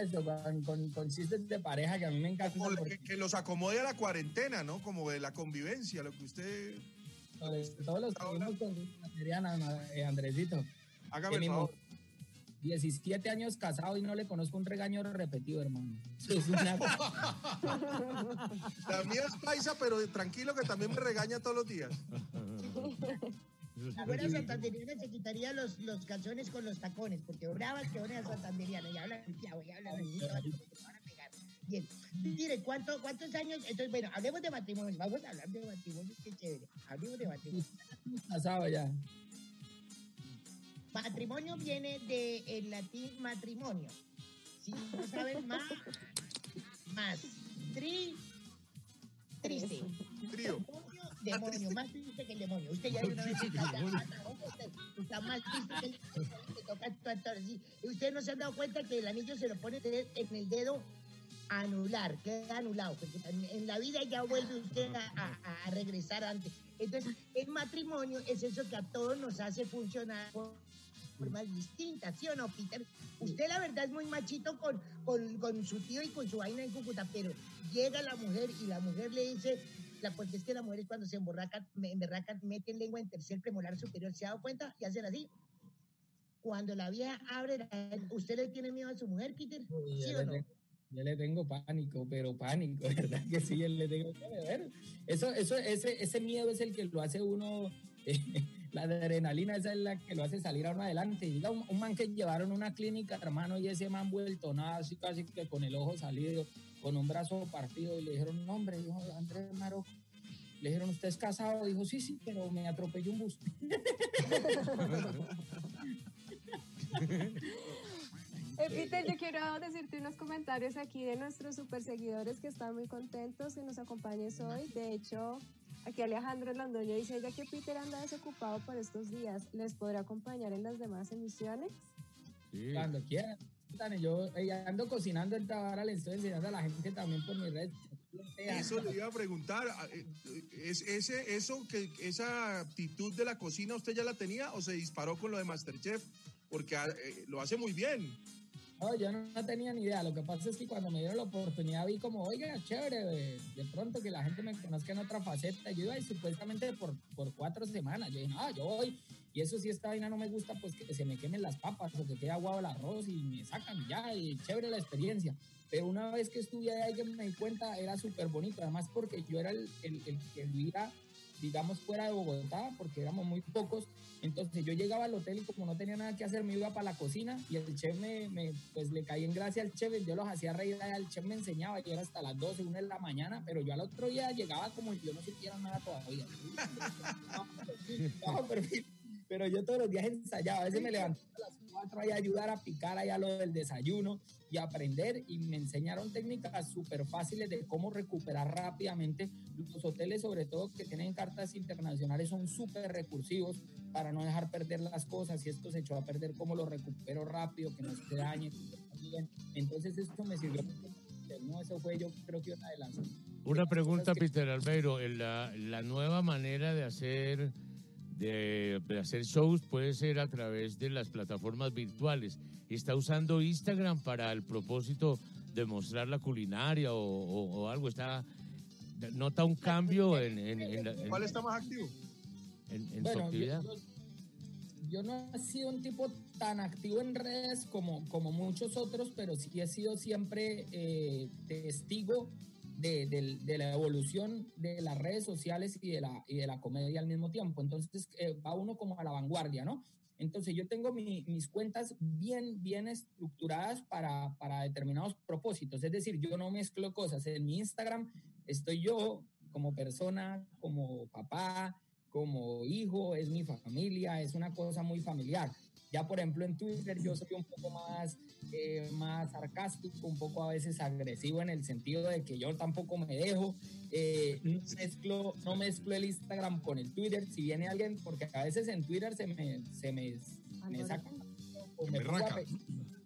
Eso, con, con, con chistes de pareja que a mí me encanta. Que, que los acomode a la cuarentena, ¿no? Como de la convivencia, lo que usted... sobre todo los que vimos con Adriana, eh, Andresito. Hágame el Tenemos favor. 17 años casado y no le conozco un regaño repetido, hermano. Es una- La mía es paisa, pero tranquilo que también me regaña todos los días. Fuera santanderiana se quitaría los, los calzones con los tacones, porque brava que una santanderiana y habla y habla Bien, mire, ¿cuánto, ¿cuántos años? Entonces, bueno, hablemos de matrimonio, vamos a hablar de matrimonio, qué chévere. Hablemos de matrimonio. Casado ya. Matrimonio viene del el latín matrimonio. Si no saben más, más. Tri, triste. Trío. Demonio, demonio, más triste que el demonio. Usted ya de una vez está, más triste que el demonio. que toca Ustedes no se han dado cuenta que el anillo se lo pone en el dedo anular, queda anulado, porque en- la vida ya vuelve usted a, a- a regresar antes. Entonces, el matrimonio es eso que a todos nos hace funcionar por formas distintas, ¿sí o no, Peter? Usted la verdad es muy machito con, con, con su tío y con su vaina en Cúcuta, pero llega la mujer y la mujer le dice, la, porque es que la mujer es cuando se emborraca, me emberraca, mete lengua en tercer premolar superior, ¿se ha dado cuenta? Y hacen así. Cuando la vieja abre, la- ¿usted le tiene miedo a su mujer, Peter? ¿Sí o no? Yo le tengo pánico, pero pánico, ¿verdad que sí? Yo le tengo ver. Eso, eso, ese, ese miedo es el que lo hace uno, la adrenalina esa es la que lo hace salir a uno adelante. Un, un man que llevaron a una clínica, hermano, y ese man vuelto nada, así casi que con el ojo salido, con un brazo partido, y le dijeron, no, hombre, dijo Andrés Maro. Le dijeron, ¿usted es casado? Dijo, sí, sí, pero me atropelló un bus. Eh, Peter, yo quiero decirte unos comentarios aquí de nuestros super seguidores que están muy contentos que nos acompañes hoy. De hecho, aquí Alejandro Londoño dice ya que Peter anda desocupado por estos días, ¿les podrá acompañar en las demás emisiones? Cuando quieran. Yo eh, ando cocinando en ahora le estoy enseñando a la gente también por mi red. Eso le iba a preguntar. a- eh, ¿Es ese, eso que esa actitud de la cocina usted ya la tenía o se disparó con lo de Masterchef? Porque ah, eh, lo hace muy bien. No, yo no, tenía ni idea. Lo que pasa es que cuando me dieron la oportunidad vi como, oiga, chévere, de, de pronto que la gente me conozca en otra faceta. Yo iba y supuestamente por, por cuatro semanas. Yo dije, no, yo voy. Y eso si esta vaina no me gusta, pues que se me quemen las papas o que quede aguado el arroz y me sacan ya. Y chévere la experiencia. Pero una vez que estuve ahí que me di cuenta, era súper bonito. Además porque yo era el, el, el que vivía, digamos, fuera de Bogotá, porque éramos muy pocos. Entonces yo llegaba al hotel y como no tenía nada que hacer, me iba para la cocina y el chef me, me, pues le caí en gracia al chef, yo los hacía reír, el chef me enseñaba, yo era hasta las 12, 1 de la mañana, pero yo al otro día llegaba como si yo no supiera nada todavía. Bajo perfil. Pero yo todos los días ensayaba, a veces me levantaba a las 4 ahí a ayudar a picar allá lo del desayuno y aprender y me enseñaron técnicas súper fáciles de cómo recuperar rápidamente. Los hoteles, sobre todo que tienen cartas internacionales, son súper recursivos para no dejar perder las cosas. Si esto se echó a perder, cómo lo recupero rápido, que no se dañe. Entonces, esto me sirvió. No, eso fue yo creo que una de las... Una pregunta, Peter Albeiro. La, la nueva manera de hacer, de, de hacer shows puede ser a través de las plataformas virtuales. ¿Está usando Instagram para el propósito de mostrar la culinaria o, o- o algo? ¿Está, ¿Nota un cambio en, en, en la- en- ¿Cuál está más activo? en- en su Bueno, yo, actividad? yo- yo no he sido un tipo tan activo en redes como, como muchos otros, pero sí he sido siempre eh, testigo de, la evolución de las redes sociales y de la, comedia al mismo tiempo. Entonces eh, va uno como a la vanguardia, ¿no? Entonces yo tengo mi- mis cuentas bien, bien estructuradas para, para determinados propósitos. Es decir, yo no mezclo cosas. En mi Instagram estoy yo como persona, como papá, como hijo, es mi familia, es una cosa muy familiar. Ya, por ejemplo, en Twitter yo soy un poco más, eh, más sarcástico, un poco a veces agresivo en el sentido de que yo tampoco me dejo. eh, no, mezclo, no mezclo el Instagram con el Twitter. Si viene alguien, porque a veces en Twitter se me, se me, me sacan o me,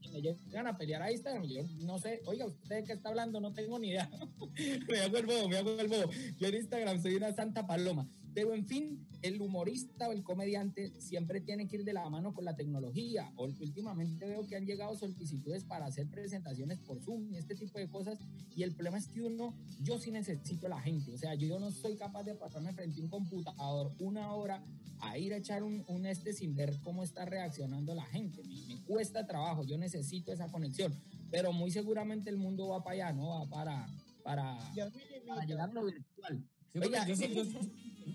y me llegan a pelear a Instagram. y Yo no sé, oiga, ¿usted de qué está hablando? No tengo ni idea. me hago el bobo, me hago el bobo. Yo en Instagram soy una santa paloma. Pero en fin, el humorista o el comediante siempre tiene que ir de la mano con la tecnología. O- Últimamente veo que han llegado solicitudes para hacer presentaciones por Zoom y este tipo de cosas. Y el problema es que uno, yo sí necesito a la gente. O sea, yo no soy capaz de pasarme frente a un computador una hora a ir a echar un, un este sin ver cómo está reaccionando la gente. Me, me cuesta trabajo, yo necesito esa conexión. Pero muy seguramente el mundo va para allá, ¿no? Va para, para, para llegar a lo virtual. Oiga, yo, sí, yo,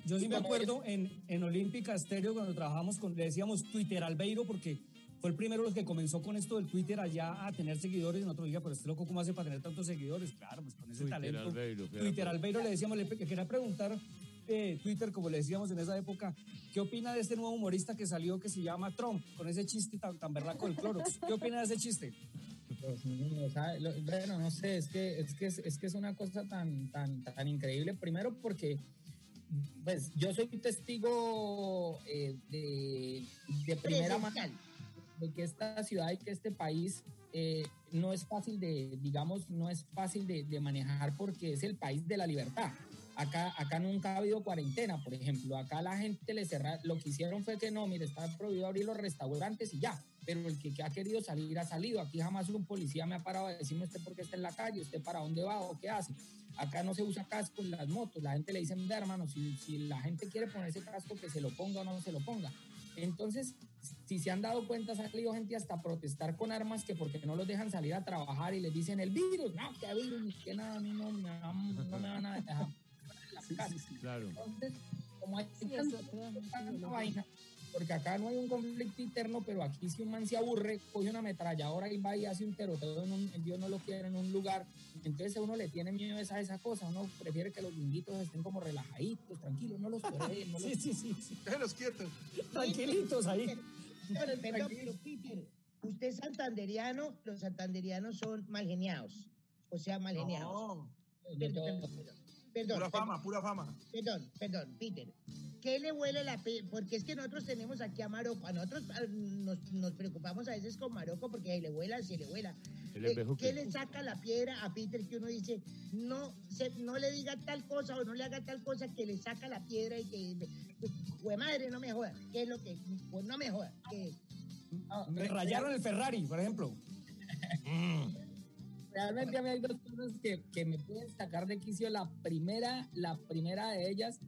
yo sí me acuerdo en, en Olímpica Estéreo cuando trabajamos con, le decíamos Twitter Albeiro porque fue el primero los que comenzó con esto del Twitter allá a tener seguidores y nosotros diga, pero este loco cómo hace para tener tantos seguidores, claro, pues con ese Twitter talento. Albeiro, que era Twitter Albeiro le decíamos, le, quería preguntar eh, Twitter, como le decíamos en esa época, ¿qué opina de este nuevo humorista que salió que se llama Trump, con ese chiste tan, tan berraco del Clorox? ¿Qué opina de ese chiste? Lo- bueno, no sé, es que es que es, es que es una cosa tan tan tan increíble. Primero porque pues yo soy testigo eh, de, de primera mano de que esta ciudad y que este país eh, no es fácil de, digamos, no es fácil de, de manejar porque es el país de la libertad. Acá, acá nunca ha habido cuarentena, por ejemplo. Acá la gente le cerra, lo que hicieron fue que no, mire, está prohibido abrir los restaurantes y ya. Pero el que, que ha querido salir ha salido. Aquí jamás un policía me ha parado a decirme usted por qué está en la calle, usted para dónde va o qué hace. Acá no se usa casco en las motos. La gente le dice, "Mira, hermano, si, si la gente quiere ponerse casco, que se lo ponga o no se lo ponga. Entonces, si se han dado cuenta, ha salido gente hasta protestar con armas que porque no los dejan salir a trabajar y les dicen el virus, no, que virus, ni que nada, a mí no, me van- no me van a dejar. en la casa. Claro. Entonces, como hay Sí, tanto- eso, claro, sí, tanta lo- vaina, porque acá no hay un conflicto interno, pero aquí si un man se aburre, coge una ametralladora y va y hace un tiroteo en un, Dios no lo quiere en un lugar, entonces a uno le tiene miedo a esa, esa cosa, uno prefiere que los guinguitos estén como relajaditos, tranquilos, no los coreen, no los Sí, sí, sí, sí. Déjenlos quietos. Tranquilitos ahí. Pero, Peter, usted es santanderiano, los santanderianos son mal geniados. O sea, mal geniados. No, Perdón, perdón, perdón. Perdón, pura fama, pura fama. Perdón, perdón, Peter. ¿Qué le huele la pe Porque es que nosotros tenemos aquí a Marocco. A nosotros ah, nos, nos preocupamos a veces con Marocco porque ahí le vuela, si le vuela. El Eh, ¿Qué le saca la piedra a Peter que uno dice, no, se, no le diga tal cosa o no le haga tal cosa que le saca la piedra y que, pues, madre, no me joda? ¿Qué es lo que? Pues no me joda. ¿Qué es? Me rayaron el Ferrari, por ejemplo. realmente a mí hay dos cosas que, que me pueden sacar de quicio. La primera, la primera de ellas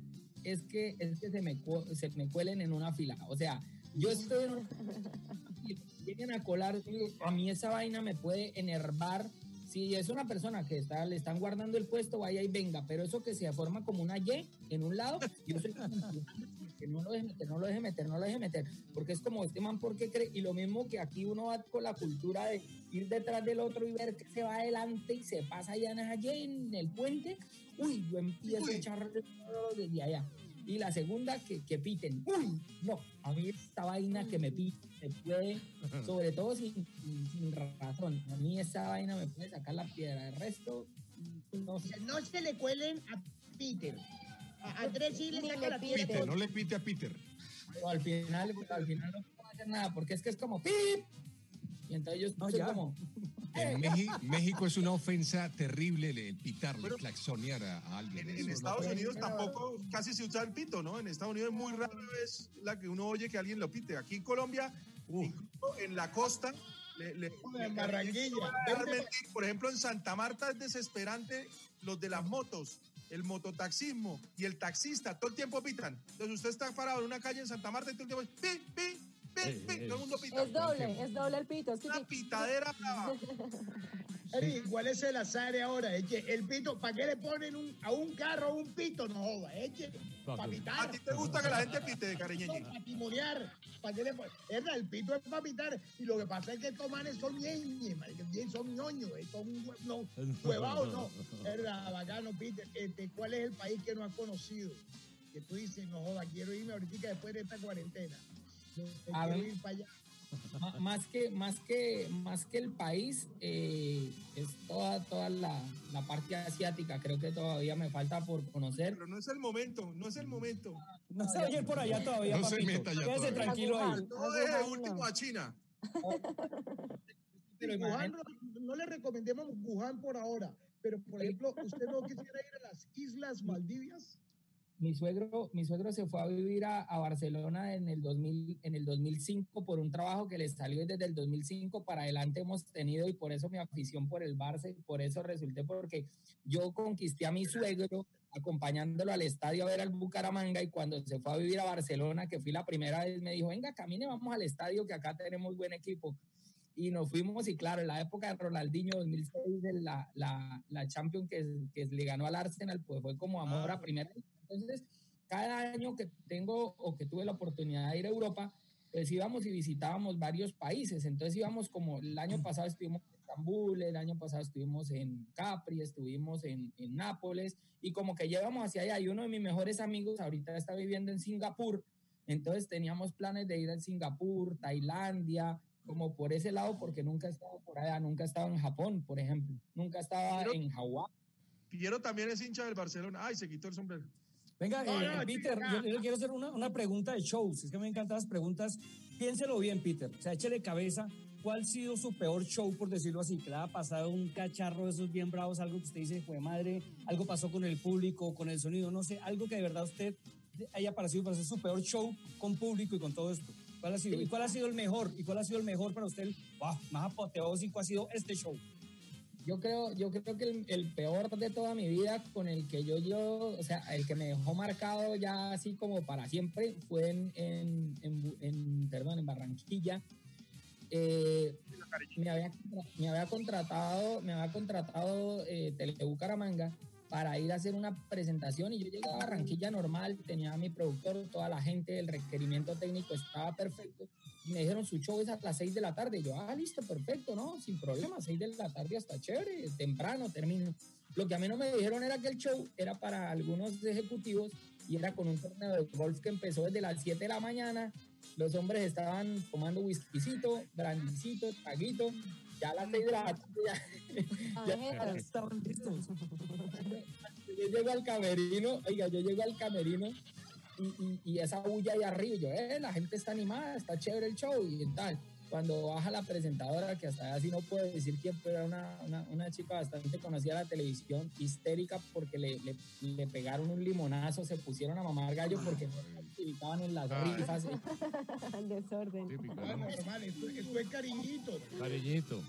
es que, es que se, me, se me cuelen en una fila. O sea, yo estoy en una y lleguen a colar, a mí esa vaina me puede enervar. Si es una persona que está, le están guardando el puesto, vaya y venga, pero eso que se forma como una Y en un lado, yo soy que no lo deje meter, no lo deje meter, no lo deje meter, porque es como este man, ¿por qué cree? Y lo mismo que aquí uno va con la cultura de ir detrás del otro y ver que se va adelante y se pasa allá en, allá en el puente, uy, yo empiezo a echar desde allá. Y la segunda, que, que piten. Uy, no, a mí esta vaina que me pite, me puede, sobre todo sin, sin, sin razón, a mí esa vaina me puede sacar la piedra. El resto, no sé. No se le cuelen a Peter. Andrés sí le saca la pite. piedra. Peter, no le pite a Peter. Pero al final, al final no puedo hacer nada, porque es que es como ¡pip! Y entonces yo No, ya. como, En Meji- México es una ofensa terrible el pitarle, claxonear a, a alguien. En, en Estados. Unidos tampoco casi se usa el pito, ¿no? En Estados Unidos es muy rara vez la que uno oye que alguien lo pite. Aquí en Colombia, incluso en la costa, le, le- le-. Por ejemplo, en Santa Marta es desesperante los de las motos, el mototaxismo y el taxista, todo el tiempo pitan. Entonces usted está parado en una calle en Santa Marta y todo el tiempo pi, pi, Eh, eh, todo el mundo pita. Es doble, es doble el pito. Es Una pitadera brava. Eri, ¿cuál es el azar ahora? Es que el pito, ¿para qué le ponen un- a un carro un pito? No joda, es que para que- ¿A pitar, ti te gusta que la gente pite, cariñeñe? para timonear. ¿Para qué le ponen? Es verdad, el pito es para pitar. Y lo que pasa es que estos manes son bien, son ñoños, eh, son no, huevados, no. Es verdad, bacano, Peter. Este, ¿Cuál es el país que no has conocido? Que tú dices, no joda, quiero irme ahorita después de esta cuarentena. A ver. más que más que más que el país eh, es toda toda la, la parte asiática creo que todavía me falta por conocer Pero no es el momento, no es el momento. No se vaya a ir por allá todavía, No se papito. meta ya Quédese todavía. tranquilo ahí. No deje último no. a China. pero Wuhan no, no le recomendemos Wuhan por ahora, pero por ejemplo, ¿usted no quisiera ir a las Islas Maldivias? Mi suegro mi suegro se fue a vivir a, a Barcelona en el 2000 en el 2005 por un trabajo que le salió y desde el 2005 para adelante hemos tenido y por eso mi afición por el Barça y por eso resulté porque yo conquisté a mi suegro acompañándolo al estadio a ver al Bucaramanga y cuando se fue a vivir a Barcelona, que fui la primera vez, me dijo, venga, camine, vamos al estadio que acá tenemos buen equipo. y nos fuimos y claro, en la época de Ronaldinho 2006, la, la, la Champions que, que le ganó al Arsenal, pues fue como amor a primera. Entonces, cada año que tengo o que tuve la oportunidad de ir a Europa, pues íbamos y visitábamos varios países. Entonces íbamos como el año pasado estuvimos en Estambul, el año pasado estuvimos en Capri, estuvimos en, en Nápoles y como que llevamos hacia allá. Y uno de mis mejores amigos ahorita está viviendo en Singapur. Entonces teníamos planes de ir a Singapur, Tailandia, como por ese lado, porque nunca he estado por allá, nunca he estado en Japón, por ejemplo, nunca estaba en Hawái. Piero también es hincha del Barcelona. Ay, se quitó el sombrero. Venga, No, eh, no, Peter, yo, yo le quiero hacer una, una pregunta de shows. Es que me encantan las preguntas. Piénselo bien, Peter. O sea, échele cabeza. ¿Cuál ha sido su peor show, por decirlo así? Que le ha pasado un cacharro de esos bien bravos, algo que usted dice, fue madre, algo pasó con el público, con el sonido, no sé, algo que de verdad usted haya parecido para ser su peor show con público y con todo esto. ¿Cuál ha sido? ¿Y cuál ha sido el mejor? ¿Y cuál ha sido el mejor para usted? Wow, más apoteósico ha sido este show. Yo creo, yo creo que el, el peor de toda mi vida con el que yo, yo, o sea, el que me dejó marcado ya así como para siempre fue en, en, en en, perdón, en Barranquilla. Eh, me, había, me había contratado, me había contratado eh, Telebucaramanga para ir a hacer una presentación y yo llegué a Barranquilla normal, tenía a mi productor, toda la gente, el requerimiento técnico estaba perfecto y me dijeron su show es a las 6 de la tarde. Yo, ah, listo, perfecto, ¿no? Sin problema, 6 de la tarde hasta chévere, temprano termino. Lo que a mí no me dijeron era que el show era para algunos ejecutivos y era con un torneo de golf que empezó desde las 7 de la mañana. Los hombres estaban tomando whiskycito, brandicito, traguito. Ya a las 6 de la tarde ya, ya estaban listos. Yo llego al camerino, oiga, yo llego al camerino y, y, y esa bulla ahí arriba, y yo, eh, la gente está animada, está chévere el show y tal. Cuando baja la presentadora, que hasta así no puedo decir quién, pero era una, una, una chica bastante conocida de la televisión, histérica porque le, le, le pegaron un limonazo, se pusieron a mamar gallo porque no participaban en las Ah. rifas. Desorden. Típico, Ah, ¿no? normal, esto, esto es cariñito. Cariñito.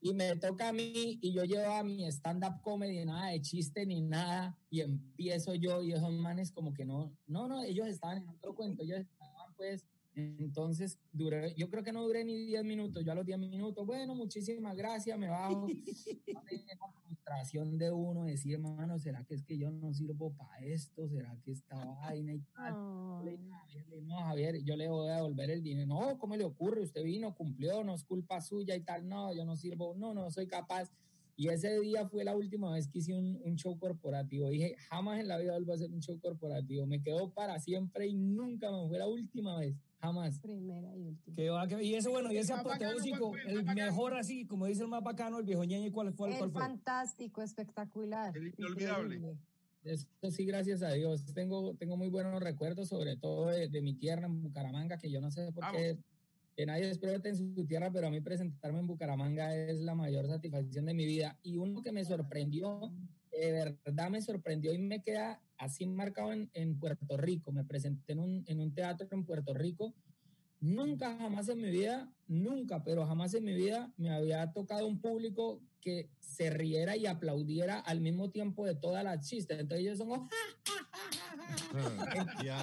Y me toca a mí y yo llevo a mi stand-up comedy, nada de chiste ni nada, y empiezo yo y esos manes como que no, no, no, ellos estaban en otro cuento, ellos estaban pues, entonces duré, yo creo que no duré ni 10 minutos, yo a los 10 minutos, bueno, muchísimas gracias, me bajo, la frustración de uno, decir, hermano, ¿será que es que yo no sirvo para esto? ¿Será que esta vaina y tal? Le no, Javier, yo le voy a devolver el dinero. No, ¿cómo le ocurre? Usted vino, cumplió, no es culpa suya y tal. No, yo no sirvo, no, no soy capaz. Y ese día fue la última vez que hice un, un show corporativo. Dije, jamás en la vida vuelvo a hacer un show corporativo. Me quedo para siempre y nunca me fue la última vez. Jamás. Primera y última. Que va, que- y ese, bueno, y ese más bacano, apoteósico, ¿cuál fue? el más mejor así, como dice el más bacano, el viejo ñeñe, ¿cuál, cuál, El cuál fue? fantástico, espectacular. El inolvidable. Esto sí, gracias a Dios. Tengo, tengo muy buenos recuerdos, sobre todo de, de mi tierra en Bucaramanga, que yo no sé por Vamos. qué que nadie explota en su tierra, pero a mí presentarme en Bucaramanga es la mayor satisfacción de mi vida. Y uno que me sorprendió, de verdad me sorprendió y me queda así marcado en, en Puerto Rico. Me presenté en un, en un teatro en Puerto Rico. Nunca, jamás en mi vida, nunca, pero jamás en mi vida me había tocado un público que se riera y aplaudiera al mismo tiempo de todas las chistes. Entonces ellos son ya.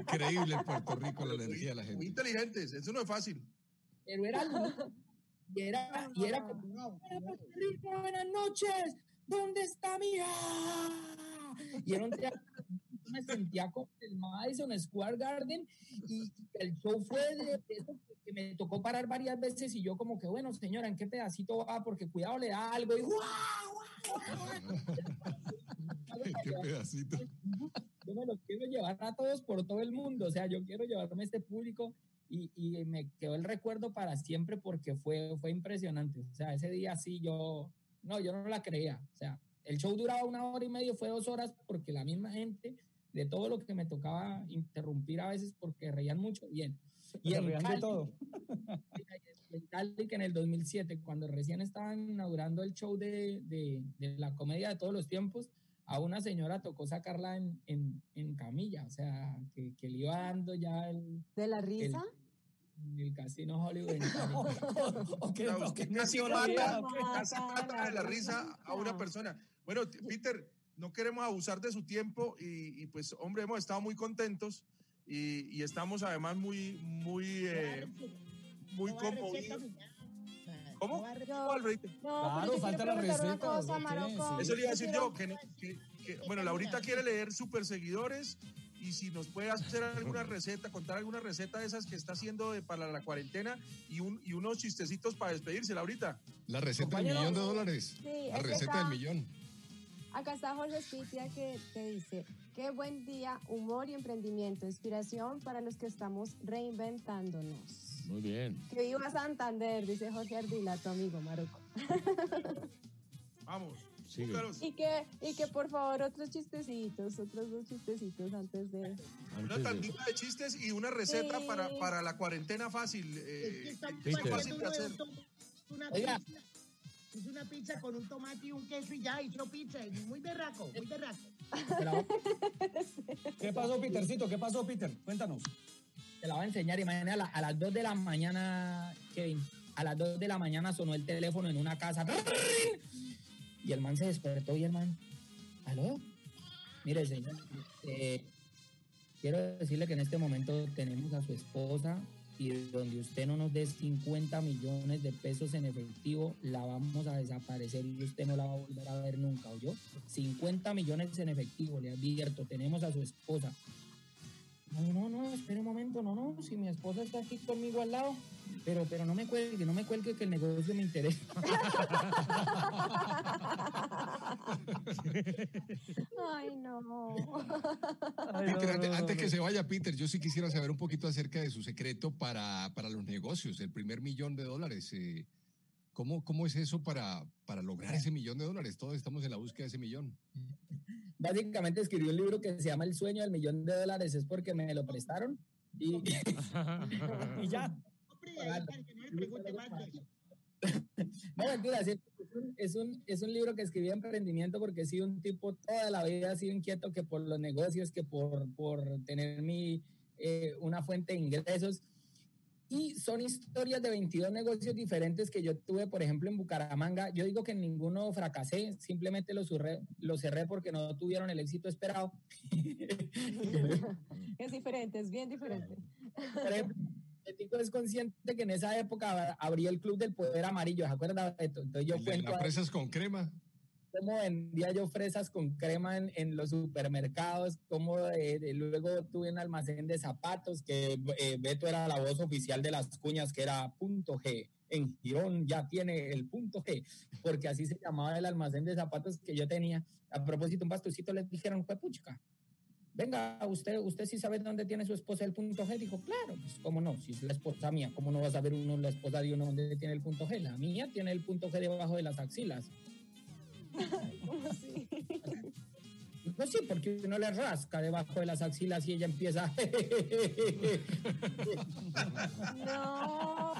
Increíble en Puerto Rico la energía de la Muy gente. inteligentes, eso no es fácil. pero era algo- y era y era como "Hola, Puerto Rico, buenas noches ¿dónde está mi hija?" y era un teatro me sentía como el Madison Square Garden y, el show fue de, eso que me tocó parar varias veces y yo como que bueno señora en qué pedacito va porque cuidado le da algo y ¡guau! Qué pedacito. yo me los quiero llevar a todos por todo el mundo, o sea, yo quiero llevarme a este público y, y me quedó el recuerdo para siempre porque fue, fue impresionante, o sea, ese día sí yo, no, yo no la creía, o sea, el show duraba una hora y media, fue dos horas porque la misma gente, de todo lo que me tocaba interrumpir a veces porque reían mucho, bien. Y en Cali, todo. en Cali, que en el 2007, cuando recién estaban inaugurando el show de, de, de la comedia de todos los tiempos, a una señora tocó sacarla en, en, en camilla, o sea, que, que le iba dando ya el, ¿De la risa? el, el casino Hollywood. O no casi mata, de la risa a una persona. Bueno, Peter, no queremos abusar de su tiempo y, y, pues, hombre, hemos estado muy contentos y, y estamos además muy, muy, eh, muy conmovidos. nada. ¿Cómo? No va a receta. ¿Cómo, Alfredito? No, Claro, yo falta la receta. Eso le iba a decir yo, que, no- que- que- bueno, Laurita quiere leer super seguidores y si nos puede hacer alguna receta, contar alguna receta de esas que está haciendo de- para la cuarentena y, un, y unos chistecitos para despedirse, Laurita. La receta del millón de dólares. Sí, La receta del millón. Acá está Jorge Spitia que te dice, qué buen día, humor y emprendimiento, inspiración para los que estamos reinventándonos. Muy bien. Que viva Santander, dice Jorge Ardila, tu amigo Maroco. Vamos. Sigue. Y que, y que por favor otros chistecitos, otros dos chistecitos antes de... Una tandita de chistes y una receta Sí. para, para la cuarentena fácil. Es eh, que está que fácil de hacer. Una Oiga. Es una pizza con un tomate y un queso y ya hizo pizza. Muy berraco, muy berraco. ¿Qué pasó, Petercito? ¿Qué pasó, Peter? Cuéntanos. te la voy a enseñar. Imagínate, a, la- a las 2 de la mañana, Kevin, a las 2 de la mañana sonó el teléfono en una casa. Y el man se despertó y el man, ¿aló? Mire, señor, eh, quiero decirle que en este momento tenemos a su esposa y donde usted no nos dé 50 millones de pesos en efectivo, la vamos a desaparecer y usted no la va a volver a ver nunca, ¿oyó? 50 millones en efectivo, le advierto, tenemos a su esposa. No, no, no, espere un momento, no, no, si mi esposa está aquí conmigo al lado, pero, pero no me cuelgue, no me cuelgue que el negocio me interesa. Ay, no. Peter, antes, antes que se vaya, Peter, yo sí quisiera saber un poquito acerca de su secreto para, para los negocios, el primer millón de dólares. eh, ¿cómo, ¿Cómo es eso para, para lograr ese millón de dólares? Todos estamos en la búsqueda de ese millón. Básicamente escribí un libro que se llama El sueño del millón de dólares, es porque me lo prestaron y, Y ya. No mentira, sí, es un, es, un, es un libro que escribí de emprendimiento porque he sido un tipo toda la vida, he sido inquieto que por los negocios, que por, por tener mi, eh, una fuente de ingresos. Y son historias de 22 negocios diferentes que yo tuve, por ejemplo, en Bucaramanga. Yo digo que en ninguno fracasé, simplemente los cerré, los cerré porque no tuvieron el éxito esperado. es diferente, es bien diferente. Por ejemplo, es consciente que en esa época abrí el Club del Poder Amarillo, ¿se acuerda? Beto? Entonces yo El de cuento las ahí fresas con crema. Cómo vendía yo fresas con crema en, en los supermercados, cómo eh, de- luego tuve un almacén de zapatos, que eh, Beto era la voz oficial de las cuñas, que era punto G. En Girón ya tiene el punto G, porque así se llamaba el almacén de zapatos que yo tenía. A propósito, un pastorcito les dijeron, fue. Venga, usted, usted sí sabe dónde tiene su esposa el punto G. Dijo, claro, pues cómo no, si es la esposa mía, ¿cómo no va a saber uno la esposa de uno dónde tiene el punto G? La mía tiene el punto G debajo de las axilas. ¿Cómo así? Pues sí, porque uno le rasca debajo de las axilas y ella empieza. No.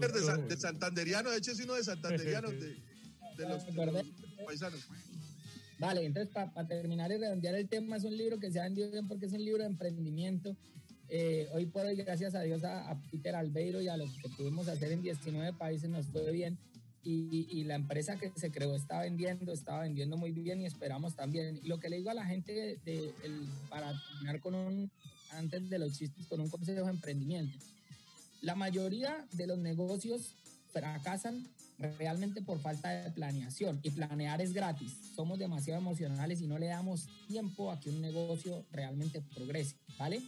De, San- de santanderiano, de hecho es uno de santanderiano, de, de los, de los paisanos. Vale, entonces para terminar y redondear el tema, es un libro que se ha vendido bien porque es un libro de emprendimiento. Eh, hoy por hoy, gracias a Dios, a, a Peter Albeiro y a lo que pudimos hacer en 19 países nos fue bien. Y, y la empresa que se creó está vendiendo, estaba vendiendo muy bien y esperamos también. Lo que le digo a la gente, de, de- el- para terminar con un, antes de los chistes, con un consejo de emprendimiento. La mayoría de los negocios fracasan realmente por falta de planeación y planear es gratis. Somos demasiado emocionales y no le damos tiempo a que un negocio realmente progrese, ¿vale?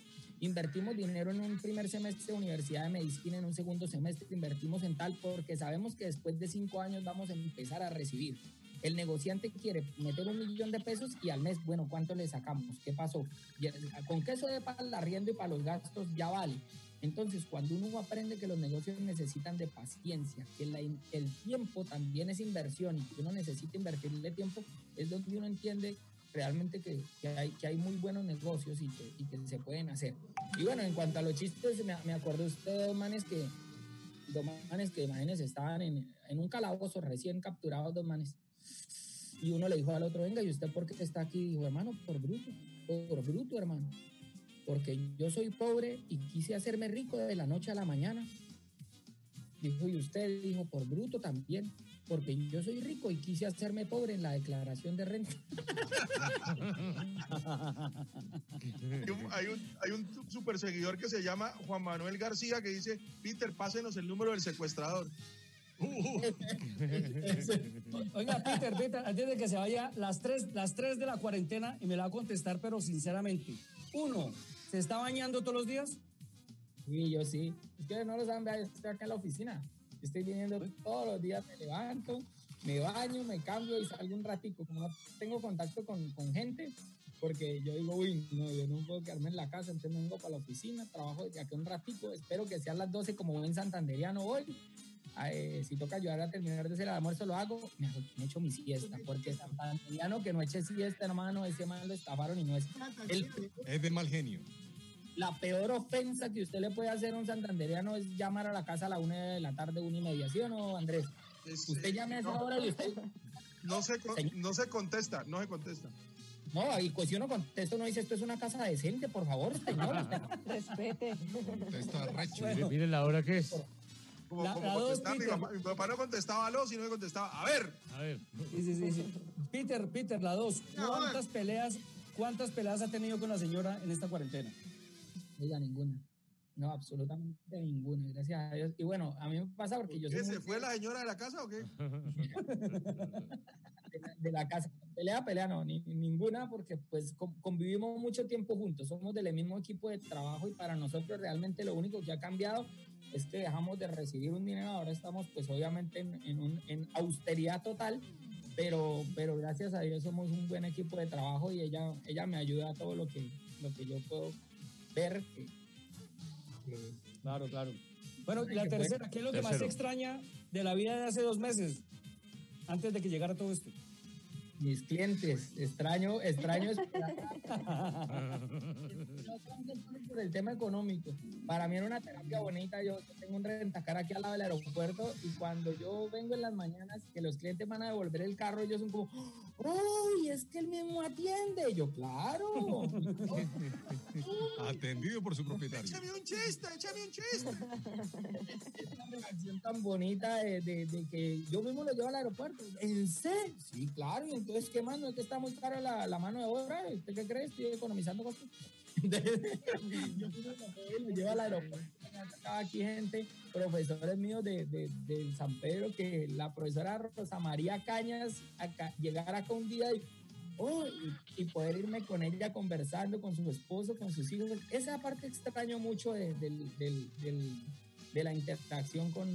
Invertimos dinero en un primer semestre de universidad de medicina, en un segundo semestre invertimos en tal porque sabemos que después de cinco años vamos a empezar a recibir. El negociante quiere meter un millón de pesos y al mes, bueno, ¿cuánto le sacamos? ¿Qué pasó? Con que eso de para el y para los gastos ya vale. Entonces, cuando uno aprende que los negocios necesitan de paciencia, que la el tiempo también es inversión y que uno necesita invertirle tiempo, es donde uno entiende realmente que, que hay, que hay muy buenos negocios y que, y que se pueden hacer. Y bueno, en cuanto a los chistes, me, me acordé usted dos manes que, dos manes que imagínense, estaban en, en un calabozo recién capturados dos manes. Y uno le dijo al otro, venga, ¿y usted por qué está aquí? Dijo, hermano, por bruto, por bruto, hermano. Porque yo soy pobre y quise hacerme rico de la noche a la mañana. Dijo, y usted dijo, por bruto también, porque yo soy rico y quise hacerme pobre en la declaración de renta. Hay un, hay un, hay un super seguidor que se llama Juan Manuel García que dice, Peter, pásenos el número del secuestrador. Oiga, Peter, Peter, antes de que se vaya, las tres, las tres de la cuarentena, y me la va a contestar, pero sinceramente. Uno, ¿se está bañando todos los días? Sí, yo sí. Es que no lo saben, estoy acá en la oficina. Estoy viniendo todos los días, me levanto, me baño, me cambio y salgo un ratico. Como no tengo contacto con, con gente, porque yo digo, uy, no, yo no puedo quedarme en la casa, entonces me vengo para la oficina, trabajo desde aquí un ratico, espero que sean las 12 como buen santanderiano hoy. Eh, si toca ayudar a terminar de hacer el almuerzo, lo hago, me, me echo mi siesta, porque santanderiano que no eche siesta, hermano, ese man lo estafaron y no es el, Es de mal genio. La peor ofensa que usted le puede hacer a un santanderiano es llamar a la casa a la una de la tarde, una y media, ¿sí o no, Andrés? Usted llame a esa hora y usted... No se, no se contesta, no se contesta. No, y pues si uno contesta, uno dice, esto es una casa decente, por favor, señor. Respete. Mire, mire la hora que es. Como, La- como la dos, contestaba, mi, papá, mi papá no contestaba aló, sino que contestaba, a ver. A ver. Sí, sí, sí, sí. Peter, Peter, la dos. ¿Cuántas peleas, cuántas peleas ha tenido con la señora en esta cuarentena? Oiga, ninguna. No, absolutamente ninguna, gracias a Dios. Y bueno, a mí me pasa porque yo soy ¿Qué, muy ¿Se fue la señora de la casa o qué? de la, de la casa. Pelea, pelea, no, ni, ninguna, porque pues con- convivimos mucho tiempo juntos, somos del mismo equipo de trabajo y para nosotros realmente lo único que ha cambiado es que dejamos de recibir un dinero, ahora estamos pues obviamente en, en un- en austeridad total, pero, pero gracias a Dios somos un buen equipo de trabajo y ella, ella me ayuda a todo lo que, lo que yo puedo ver. Claro, claro. Bueno, y la Que fue- tercera, ¿qué es lo que más Tercero. extraña de la vida de hace dos meses? Antes de que llegara todo esto. mis clientes, extraño, extraño esperar. por el tema económico. Para mí era una terapia bonita. Yo, yo tengo un rentacar aquí al lado del aeropuerto y cuando yo vengo en las mañanas que los clientes van a devolver el carro, ellos son como, ¡Uy, es que él mismo atiende! Yo, ¡claro! Atendido por su propietario. Échame un chiste, échame un chiste. Esta relación tan bonita de, de- de que yo mismo lo llevo al aeropuerto. ¿En serio? Sí, claro. Y entonces, ¿qué más? ¿No es que está muy cara la, la mano de obra? ¿Usted qué cree? Estoy economizando costos. yo mismo lo llevo y lo llevo al aeropuerto. Acá aquí gente, profesores míos de, de, San Pedro, que la profesora Rosa María Cañas acá, llegar acá un día y Oh, y, y poder irme con ella conversando, con su esposo, con sus hijos. Esa parte extraño mucho de, de la interacción con,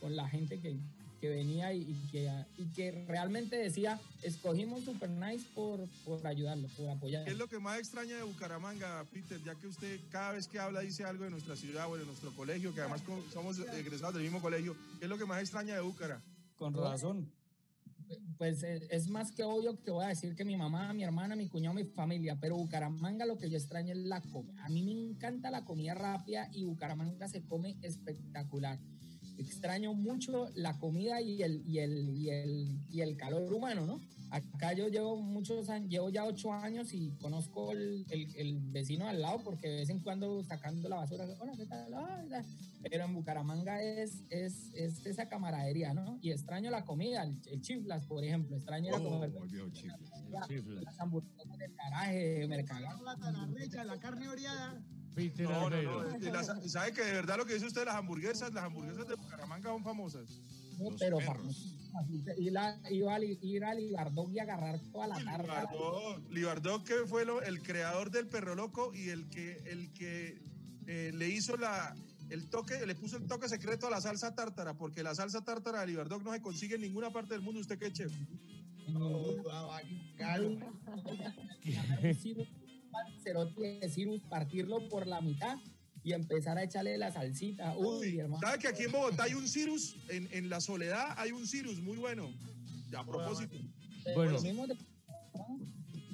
con la gente que, que venía y, y que, y que realmente decía, escogimos Super Nice por, por ayudarlo, por apoyarlo. ¿Qué es lo que más extraña de Bucaramanga, Peter? Ya que usted cada vez que habla dice algo de nuestra ciudad o de nuestro colegio, que además somos egresados del mismo colegio. ¿Qué es lo que más extraña de Bucara? Con razón. Pues eh, es más que obvio que voy a decir que mi mamá, mi hermana, mi cuñado, mi familia, pero Bucaramanga lo que yo extraño es la comida. A mí me encanta la comida rápida y Bucaramanga se come espectacular. Extraño mucho la comida y el, y el, y el, y el calor humano, ¿no? Acá yo llevo muchos años, llevo ya ocho años y conozco el, el- el vecino al lado porque de vez en cuando sacando la basura, hola, ¿qué tal? Hola. Pero en Bucaramanga es, es, es esa camaradería, ¿no? Y extraño la comida, el, el chiflas, por ejemplo, extraño la comer las hamburguesas del garaje, de Mercado. La la carne oreada. No, no, no. Y las- y ¿Sabe que de verdad lo que dice usted de las hamburguesas? Las hamburguesas de Bucaramanga son famosas. No, pero para ir, a, ir, a, ir a Libardón y agarrar toda la tarde. Libardot, Libardot, que fue lo- el creador del perro loco y el que, el que eh, le hizo la, el toque, le puso el toque secreto a la salsa tártara, porque la salsa tártara de Libardot no se consigue en ninguna parte del mundo. ¿Usted qué, chef? Cerote de Cirus, partirlo por la mitad y empezar a echarle la salsita. Uy, hermano. ¿Sabe que aquí en Bogotá hay un Cirus? En, en la Soledad hay un Cirus muy bueno. A propósito. Bueno. Los mismos de-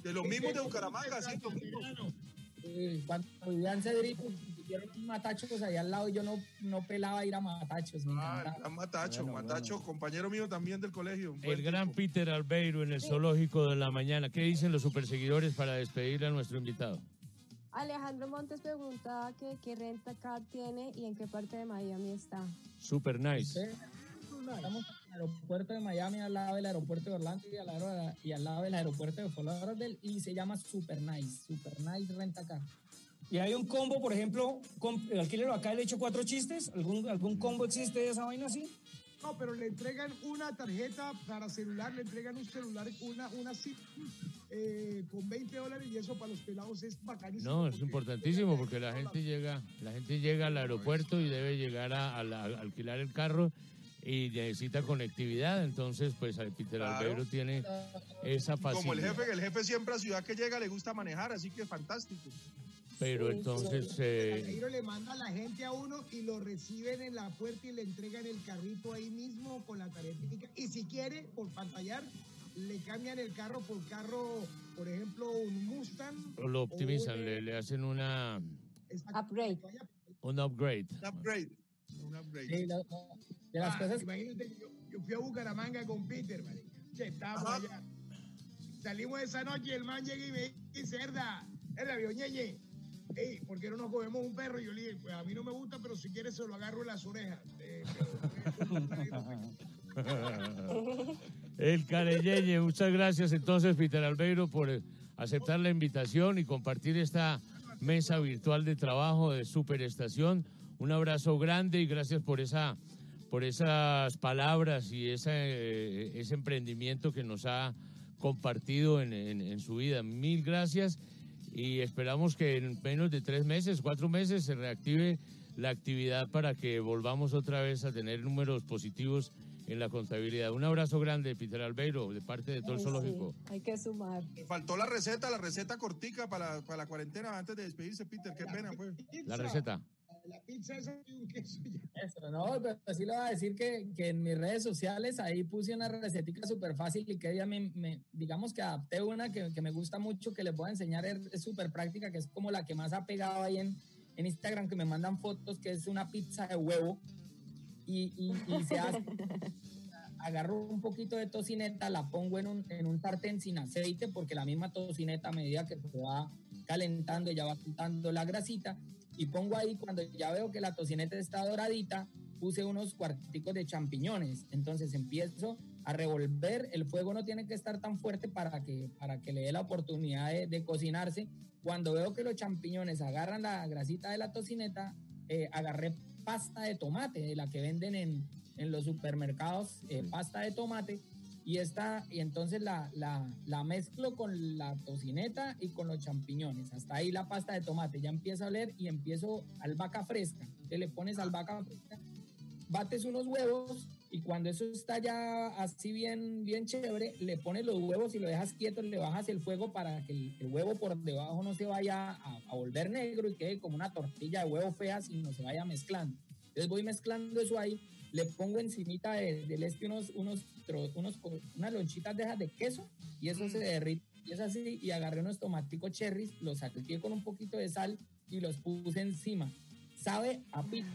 De los mismos de Bucaramanga, sí, los mismos. eh, cuando vivían Cedrico, hicieron unos matachos ahí al lado y yo no, no pelaba ir a matachos. Me Ah, el gran Matacho, Bueno, Matacho, compañero mío también del colegio. El gran Peter Albeiro en el zoológico de la mañana. ¿Qué dicen los superseguidores para despedir a nuestro invitado? Alejandro Montes pregunta que qué renta car tiene y en qué parte de Miami está. Super nice. Estamos en el aeropuerto de Miami, al lado del aeropuerto de Orlando y al lado, de la- y al lado del aeropuerto de Fort Lauderdale y se llama Super Nice, Super Nice Renta Car. Y hay un combo, por ejemplo, con, el alquilero acá le he hecho cuatro chistes. ¿Algún, ¿Algún combo existe de esa vaina así? No, pero le entregan una tarjeta para celular, le entregan un celular, una, una SIM eh, con 20 dólares y eso para los pelados es bacanísimo. No, es porque- importantísimo porque la gente llega, la gente llega al aeropuerto y debe llegar a, a la- a alquilar el carro y necesita conectividad, entonces pues al Peter Claro. Albero tiene esa Como el facilidad. jefe, el jefe siempre a ciudad que llega le gusta manejar, así que fantástico. Pero entonces eh, Altairo le manda a la gente a uno y lo reciben en la puerta y le entregan el carrito ahí mismo con la tarjeta. Y si quiere, por pantallar, le cambian el carro por carro, por ejemplo, un Mustang. lo optimizan, o un, le, le hacen una Upgrade. un upgrade. Un upgrade. Un upgrade. Sí, la- de las Ah, cosas Imagínate, yo, yo fui a Bucaramanga con Peter, marica. Che, estábamos Ajá. allá. Salimos esa noche y el man llega y me dice, Herda, Herda, vio, ñeñe. Ey, ¿por qué no nos cogemos un perro? Y yo le dije, pues a mí no me gusta, pero si quieres se lo agarro en las orejas. Eh, El Careyeye, muchas gracias entonces Peter Albeiro por eh, aceptar la invitación y compartir esta mesa virtual de trabajo de Superestación. Un abrazo grande y gracias por esa por esas palabras y esa, eh, ese emprendimiento que nos ha compartido en, en- en su vida. Mil gracias y esperamos que en menos de tres meses, cuatro meses, se reactive la actividad para que volvamos otra vez a tener números positivos en la contabilidad. Un abrazo grande, Peter Albeiro, de parte de todo el zoológico. sí, hay que sumar. Faltó la receta, la receta cortica para la, para la cuarentena antes de despedirse, Peter. Qué pena, pues. La receta. La pizza esa y un queso ya. Eso, no, pero sí le voy a decir que, que en mis redes sociales ahí puse una recetica súper fácil y que ya me, me- digamos que adapté una que, que me gusta mucho, que les voy a enseñar, es es súper práctica, que es como la que más ha pegado ahí en, en Instagram, que me mandan fotos, que es una pizza de huevo y, y- y se hace, agarro un poquito de tocineta, la pongo en un, en un sartén sin aceite, porque la misma tocineta a medida que se va calentando, ya va quitando la grasita, y pongo ahí cuando ya veo que la tocineta está doradita, puse unos cuarticos de champiñones, entonces empiezo a revolver, el fuego no tiene que estar tan fuerte para que, para que le dé la oportunidad de, de cocinarse. Cuando veo que los champiñones agarran la grasita de la tocineta, eh, agarré pasta de tomate, de la que venden en, en los supermercados, eh, pasta de tomate, y esta, y entonces la, la, la mezclo con la tocineta y con los champiñones. Hasta ahí la pasta de tomate ya empieza a oler y empiezo albahaca fresca. Te le pones albahaca fresca, bates unos huevos y cuando eso está ya así bien, bien chévere, le pones los huevos y lo dejas quieto, le bajas el fuego para que el, el huevo por debajo no se vaya a, a volver negro y quede como una tortilla de huevo fea, sino se vaya mezclando. Entonces voy mezclando eso ahí, le pongo encimita de- del este unos, unos, unos, unas lonchitas de esas de queso y eso se derrite. Y es así, y agarré unos tomaticos cherries, los saqué con un poquito de sal y los puse encima. Sabe a pizza.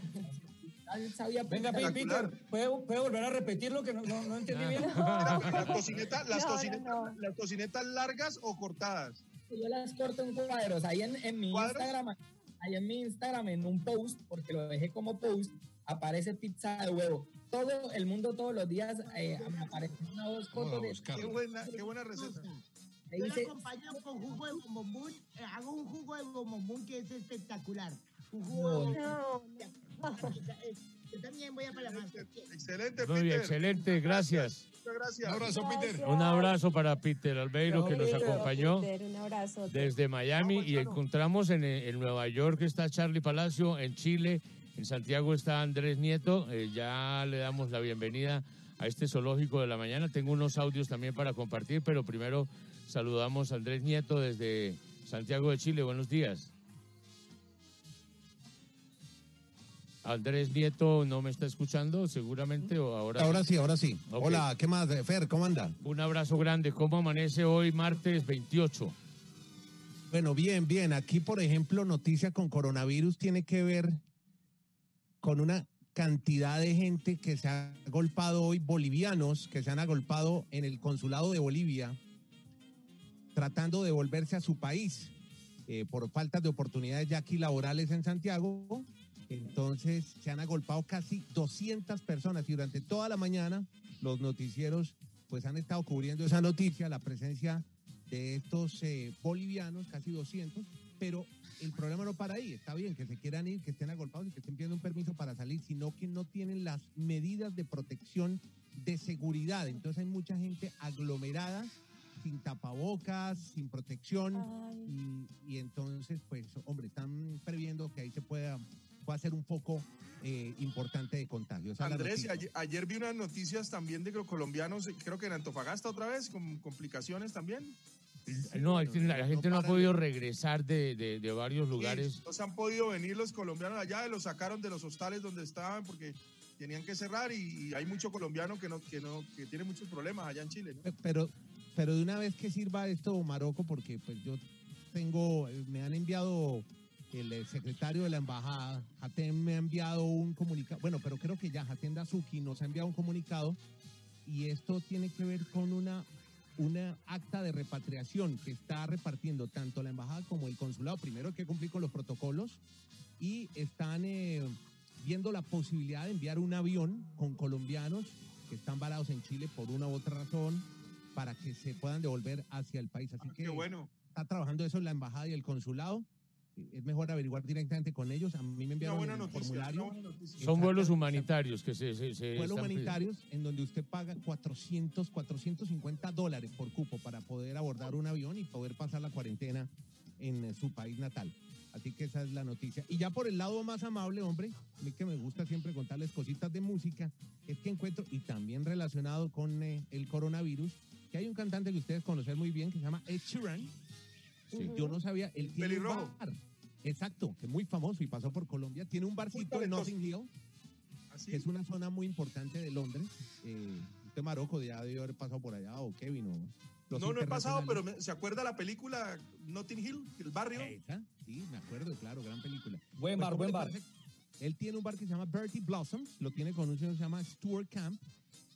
Sabía Venga, Peter, ¿puede, puede volver a repetir lo que no, no, no entendí bien? La las, No, no. las tocinetas largas o cortadas. Yo las corto en cuadros. Ahí en, en mi ¿Cuadros? Instagram, ahí en mi Instagram, en un post, porque lo dejé como post, aparece pizza de huevo. Todo el mundo todos los días eh, me aparecen una o dos fotos Vamos a de. Qué buena, qué buena receta. Yo dice, lo acompaño con jugo de bombombún. eh, hago un jugo de bombombún que es espectacular. Un jugo de No, Yo también voy a para más. Excelente, Muy Peter. excelente, gracias. Muchas gracias. Un abrazo, Peter. Un abrazo para Peter Albeiro que nos acompañó Peter, un abrazo. desde Miami y encontramos en, en Nueva York está Charlie Palacio, en Chile, en Santiago está Andrés Nieto. Eh, ya le damos la bienvenida a este zoológico de la mañana. Tengo unos audios también para compartir, pero primero saludamos a Andrés Nieto desde Santiago de Chile. Buenos días. Andrés Nieto no me está escuchando, seguramente, o ahora. Ahora sí, ahora sí. Hola, ¿qué más? Fer, ¿cómo anda? Un abrazo grande. ¿Cómo amanece hoy, martes 28? Bueno, bien, bien. Aquí, por ejemplo, noticia con coronavirus tiene que ver con una cantidad de gente que se ha agolpado hoy, bolivianos que se han agolpado en el consulado de Bolivia, tratando de volverse a su país eh, por faltas de oportunidades ya aquí laborales en Santiago. Entonces se han agolpado casi 200 personas y durante toda la mañana los noticieros pues han estado cubriendo esa noticia, la presencia de estos eh, bolivianos, casi 200, pero el problema no para ahí, está bien que se quieran ir, que estén agolpados y que estén pidiendo un permiso para salir, sino que no tienen las medidas de protección de seguridad. Entonces hay mucha gente aglomerada, sin tapabocas, sin protección, y, y entonces, pues, hombre, están previendo que ahí se pueda, pueda ser un foco eh, importante de contagio. Esa es la Andrés, ayer, ayer vi unas noticias también de que los colombianos, creo que en Antofagasta otra vez, con complicaciones también. No, hay que- la gente no ha podido regresar de, de- de varios lugares. Sí, no se han podido venir los colombianos allá, los sacaron de los hostales donde estaban porque tenían que cerrar y, y hay mucho colombiano que no, que no, que tiene muchos problemas allá en Chile. Pero, pero de una vez que sirva esto, Marocco, porque pues yo tengo, eh, me han enviado el eh, secretario de la embajada, Hatem me ha enviado un comunicado, bueno, pero creo que ya Hatem Dazuki nos ha enviado un comunicado y esto tiene que ver con una, una acta de repatriación que está repartiendo tanto la embajada como el consulado. Primero hay que cumplir con los protocolos y están eh, viendo la posibilidad de enviar un avión con colombianos que están varados en Chile por una u otra razón para que se puedan devolver hacia el país. Así que Ah, bueno. está trabajando eso en la embajada y el consulado. Es mejor averiguar directamente con ellos. A mí me enviaron buena el noticia, formulario. una buena noticia. Son vuelos humanitarios que se, se, se Vuelos están humanitarios en donde usted paga 400, 450 dólares por cupo para poder abordar un avión y poder pasar la cuarentena en eh, su país natal. Así que esa es la noticia. Y ya por el lado más amable, hombre, a mí que me gusta siempre contarles cositas de música, es que encuentro, y también relacionado con eh, el coronavirus, que hay un cantante que ustedes conocen muy bien que se llama Ed Sheeran. Yo no sabía, él tiene un pelirrojo. bar. Exacto, que es muy famoso y pasó por Colombia. Tiene un barcito en. Notting Hill, que es una zona muy importante de Londres. Eh, usted, Marocco, ya debió haber pasado por allá, o Kevin, o los No, no he pasado, pero me- ¿se acuerda la película Notting Hill, el barrio? Esa, sí, me acuerdo, claro, gran película. Buen bar, ¿cómo buen bar. parece? Él tiene un bar que se llama Bertie Blossoms, lo tiene con un señor que se llama Stuart Camp.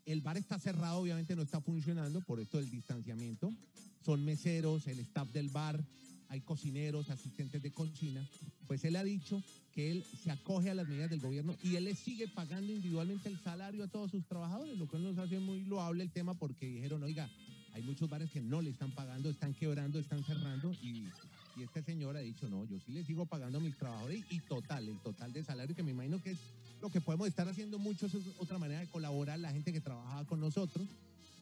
El bar está cerrado, obviamente no está funcionando por esto del distanciamiento. Son meseros, el staff del bar, hay cocineros, asistentes de cocina. Pues él ha dicho que él se acoge a las medidas del gobierno y él le sigue pagando individualmente el salario a todos sus trabajadores, lo cual nos hace muy loable el tema porque dijeron, oiga, hay muchos bares que no le están pagando, están quebrando, están cerrando y, y este señor ha dicho, no, yo sí le sigo pagando a mis trabajadores y total, el total de salario que me imagino que es lo que podemos estar haciendo mucho, es otra manera de colaborar la gente que trabajaba con nosotros.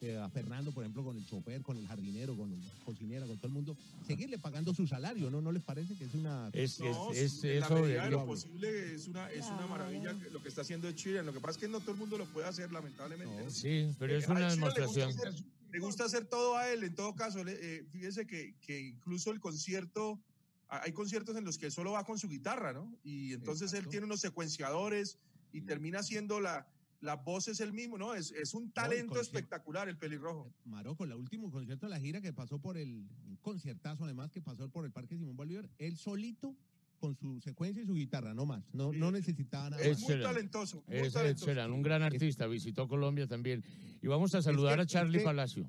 Eh, a Fernando, por ejemplo, con el chofer, con el jardinero, con el cocinero, con todo el mundo, seguirle pagando su salario, ¿no? ¿No les parece que es una... Es- No, es- en la eso medida de lo posible es una, es una maravilla que- lo que está haciendo Chile. Lo que pasa es que no todo el mundo lo puede hacer, lamentablemente. Sí, pero es Eh, una Sheeran le gusta demostración. hacer- Le gusta hacer todo a él, en todo caso. le- eh, fíjese que, que incluso el concierto, hay conciertos en los que él solo va con su guitarra, ¿no? Y entonces él tiene unos secuenciadores y termina haciendo la, la voz es el mismo, ¿no? Es, es un talento espectacular el pelirrojo. Maroco, el último concierto de la gira que pasó por el, un conciertazo además que pasó por el Parque Simón Bolívar, él solito con su secuencia y su guitarra, no más, no, no necesitaba nada Es más. Sheeran. Es Ed Sheeran, un gran artista, visitó Colombia también. Y vamos a saludar a Charlie Palacio.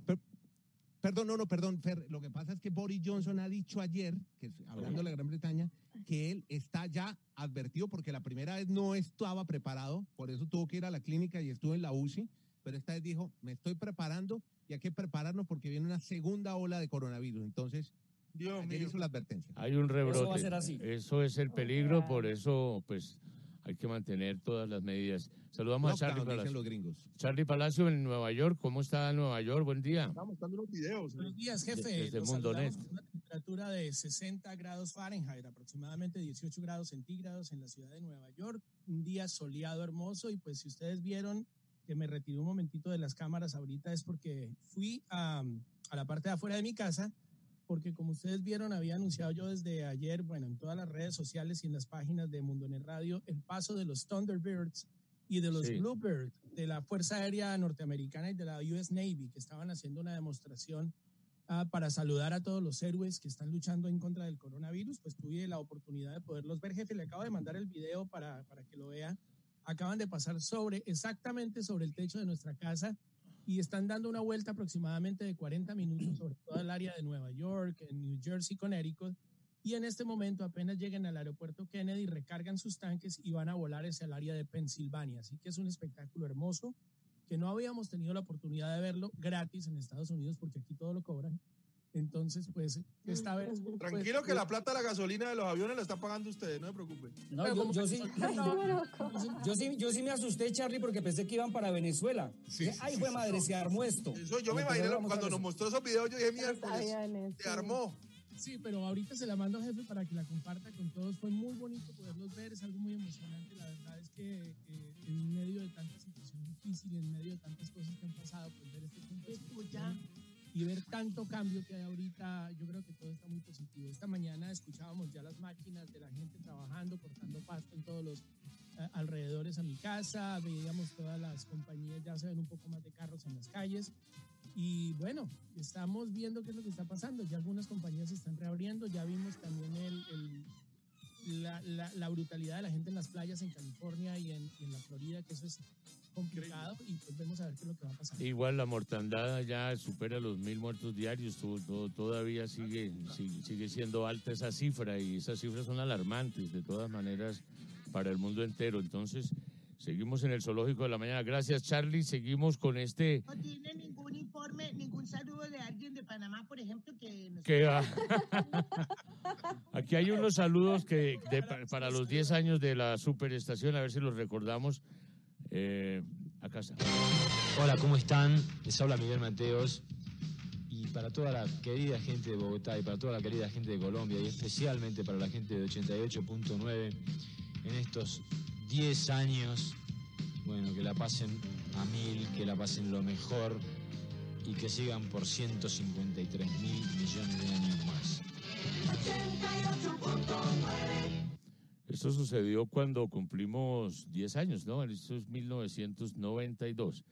Perdón, no, no, perdón, Fer, lo que pasa es que Boris Johnson ha dicho ayer, que es- hablando de la Gran Bretaña, que él está ya advertido porque la primera vez no estaba preparado, por eso tuvo que ir a la clínica y estuvo en la UCI, pero esta vez dijo, me estoy preparando y hay que prepararnos porque viene una segunda ola de coronavirus. Entonces, Dios ayer hizo la advertencia. Hay un rebrote. Eso va a ser así. Eso es el peligro, por eso pues hay que mantener todas las medidas. Saludamos a Charlie dicen Palacio. los gringos. Charlie Palacio en Nueva York. ¿Cómo está Nueva York? Buen día. Estamos mostrando unos videos. Buenos días, jefe. De- desde Los Mundo Net. una temperatura de 60 grados Fahrenheit, aproximadamente 18 grados centígrados en la ciudad de Nueva York. Un día soleado, hermoso. Y pues si ustedes vieron que me retiré un momentito de las cámaras ahorita es porque fui a, a la parte de afuera de mi casa porque como ustedes vieron, había anunciado yo desde ayer, bueno, en todas las redes sociales y en las páginas de Mundonet Radio, el paso de los Thunderbirds y de los Sí. Bluebirds de la Fuerza Aérea Norteamericana y de la US Navy, que estaban haciendo una demostración ah, para saludar a todos los héroes que están luchando en contra del coronavirus. Pues tuve la oportunidad de poderlos ver, jefe. Le acabo de mandar el video para, para que lo vea. Acaban de pasar sobre, exactamente sobre el techo de nuestra casa y están dando una vuelta aproximadamente de 40 minutos sobre toda el área de Nueva York, en New Jersey, Connecticut. y en este momento apenas lleguen al aeropuerto Kennedy, recargan sus tanques y van a volar hacia el área de Pensilvania. Así que es un espectáculo hermoso que no habíamos tenido la oportunidad de verlo gratis en Estados Unidos porque aquí todo lo cobran. Entonces, pues, esta vez... pues, Tranquilo que la plata de la gasolina de los aviones la están pagando ustedes, no se preocupen. No, yo, yo sí, yo, sí, yo sí me asusté, Charlie, porque pensé que iban para Venezuela. Dije, Ay, fue madre, se armó esto. Eso yo me Cuando imaginé cuando nos mostró esos videos, yo dije, miércoles, se armó. Sí, pero ahorita se la mando jefe para que la comparta con todos. Fue muy bonito poderlos ver, es algo muy emocionante. La verdad es que eh, en medio de tanta situación difícil, en medio de tantas cosas que han pasado, pues ver este punto de situación y ver tanto cambio que hay ahorita, yo creo que todo está muy positivo. Esta mañana escuchábamos ya las máquinas de la gente trabajando, cortando pasto en todos los eh, alrededores a mi casa, veíamos todas las compañías, ya se ven un poco más de carros en las calles. Y bueno, estamos viendo qué es lo que está pasando. Ya algunas compañías se están reabriendo, ya vimos también el, el- la, la- la brutalidad de la gente en las playas en California y en, y en la Florida, que eso es complicado y pues vemos a ver qué es lo que va a pasar. Igual la mortandad ya supera los mil muertos diarios, to- to- todavía sigue, sigue, sigue siendo alta esa cifra y esas cifras son alarmantes de todas maneras para el mundo entero. Entonces, seguimos en el zoológico de la mañana. Gracias Charlie, seguimos con este No tiene ningún informe, ningún saludo de alguien de Panamá, por ejemplo, que nos que va. Aquí hay unos saludos que de- pa- para los 10 años de la superestación, a ver si los recordamos. Eh, a casa. Hola, ¿cómo están? Les habla Miguel Mateos. Y para toda la querida gente de Bogotá y para toda la querida gente de Colombia y especialmente para la gente de 88.9 en estos 10 años, bueno, que la pasen a mil, que la pasen lo mejor y que sigan por 153 mil millones de años más. Esto sucedió cuando cumplimos 10 años, ¿no? Esto es 1992.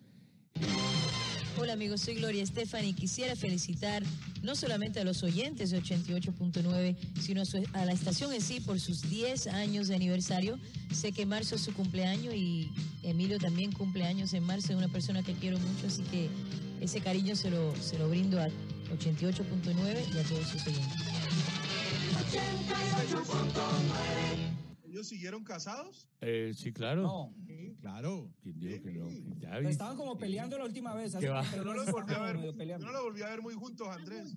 Hola amigos, soy Gloria Estefan y quisiera felicitar no solamente a los oyentes de 88.9, sino a, su- a la estación en sí por sus 10 años de aniversario. Sé que marzo es su cumpleaños y Emilio también cumpleaños en marzo, es una persona que quiero mucho, así que ese cariño se lo, se lo brindo a 88.9 y a todos sus oyentes. ¿Ellos siguieron casados? Eh, sí, claro. No. Claro. ¿Quién dijo que no? Ya Pero vi- Estaban como peleando la última vez. ¿Qué va? Yo no los volví a ver, yo no los volví a ver muy juntos, Andrés.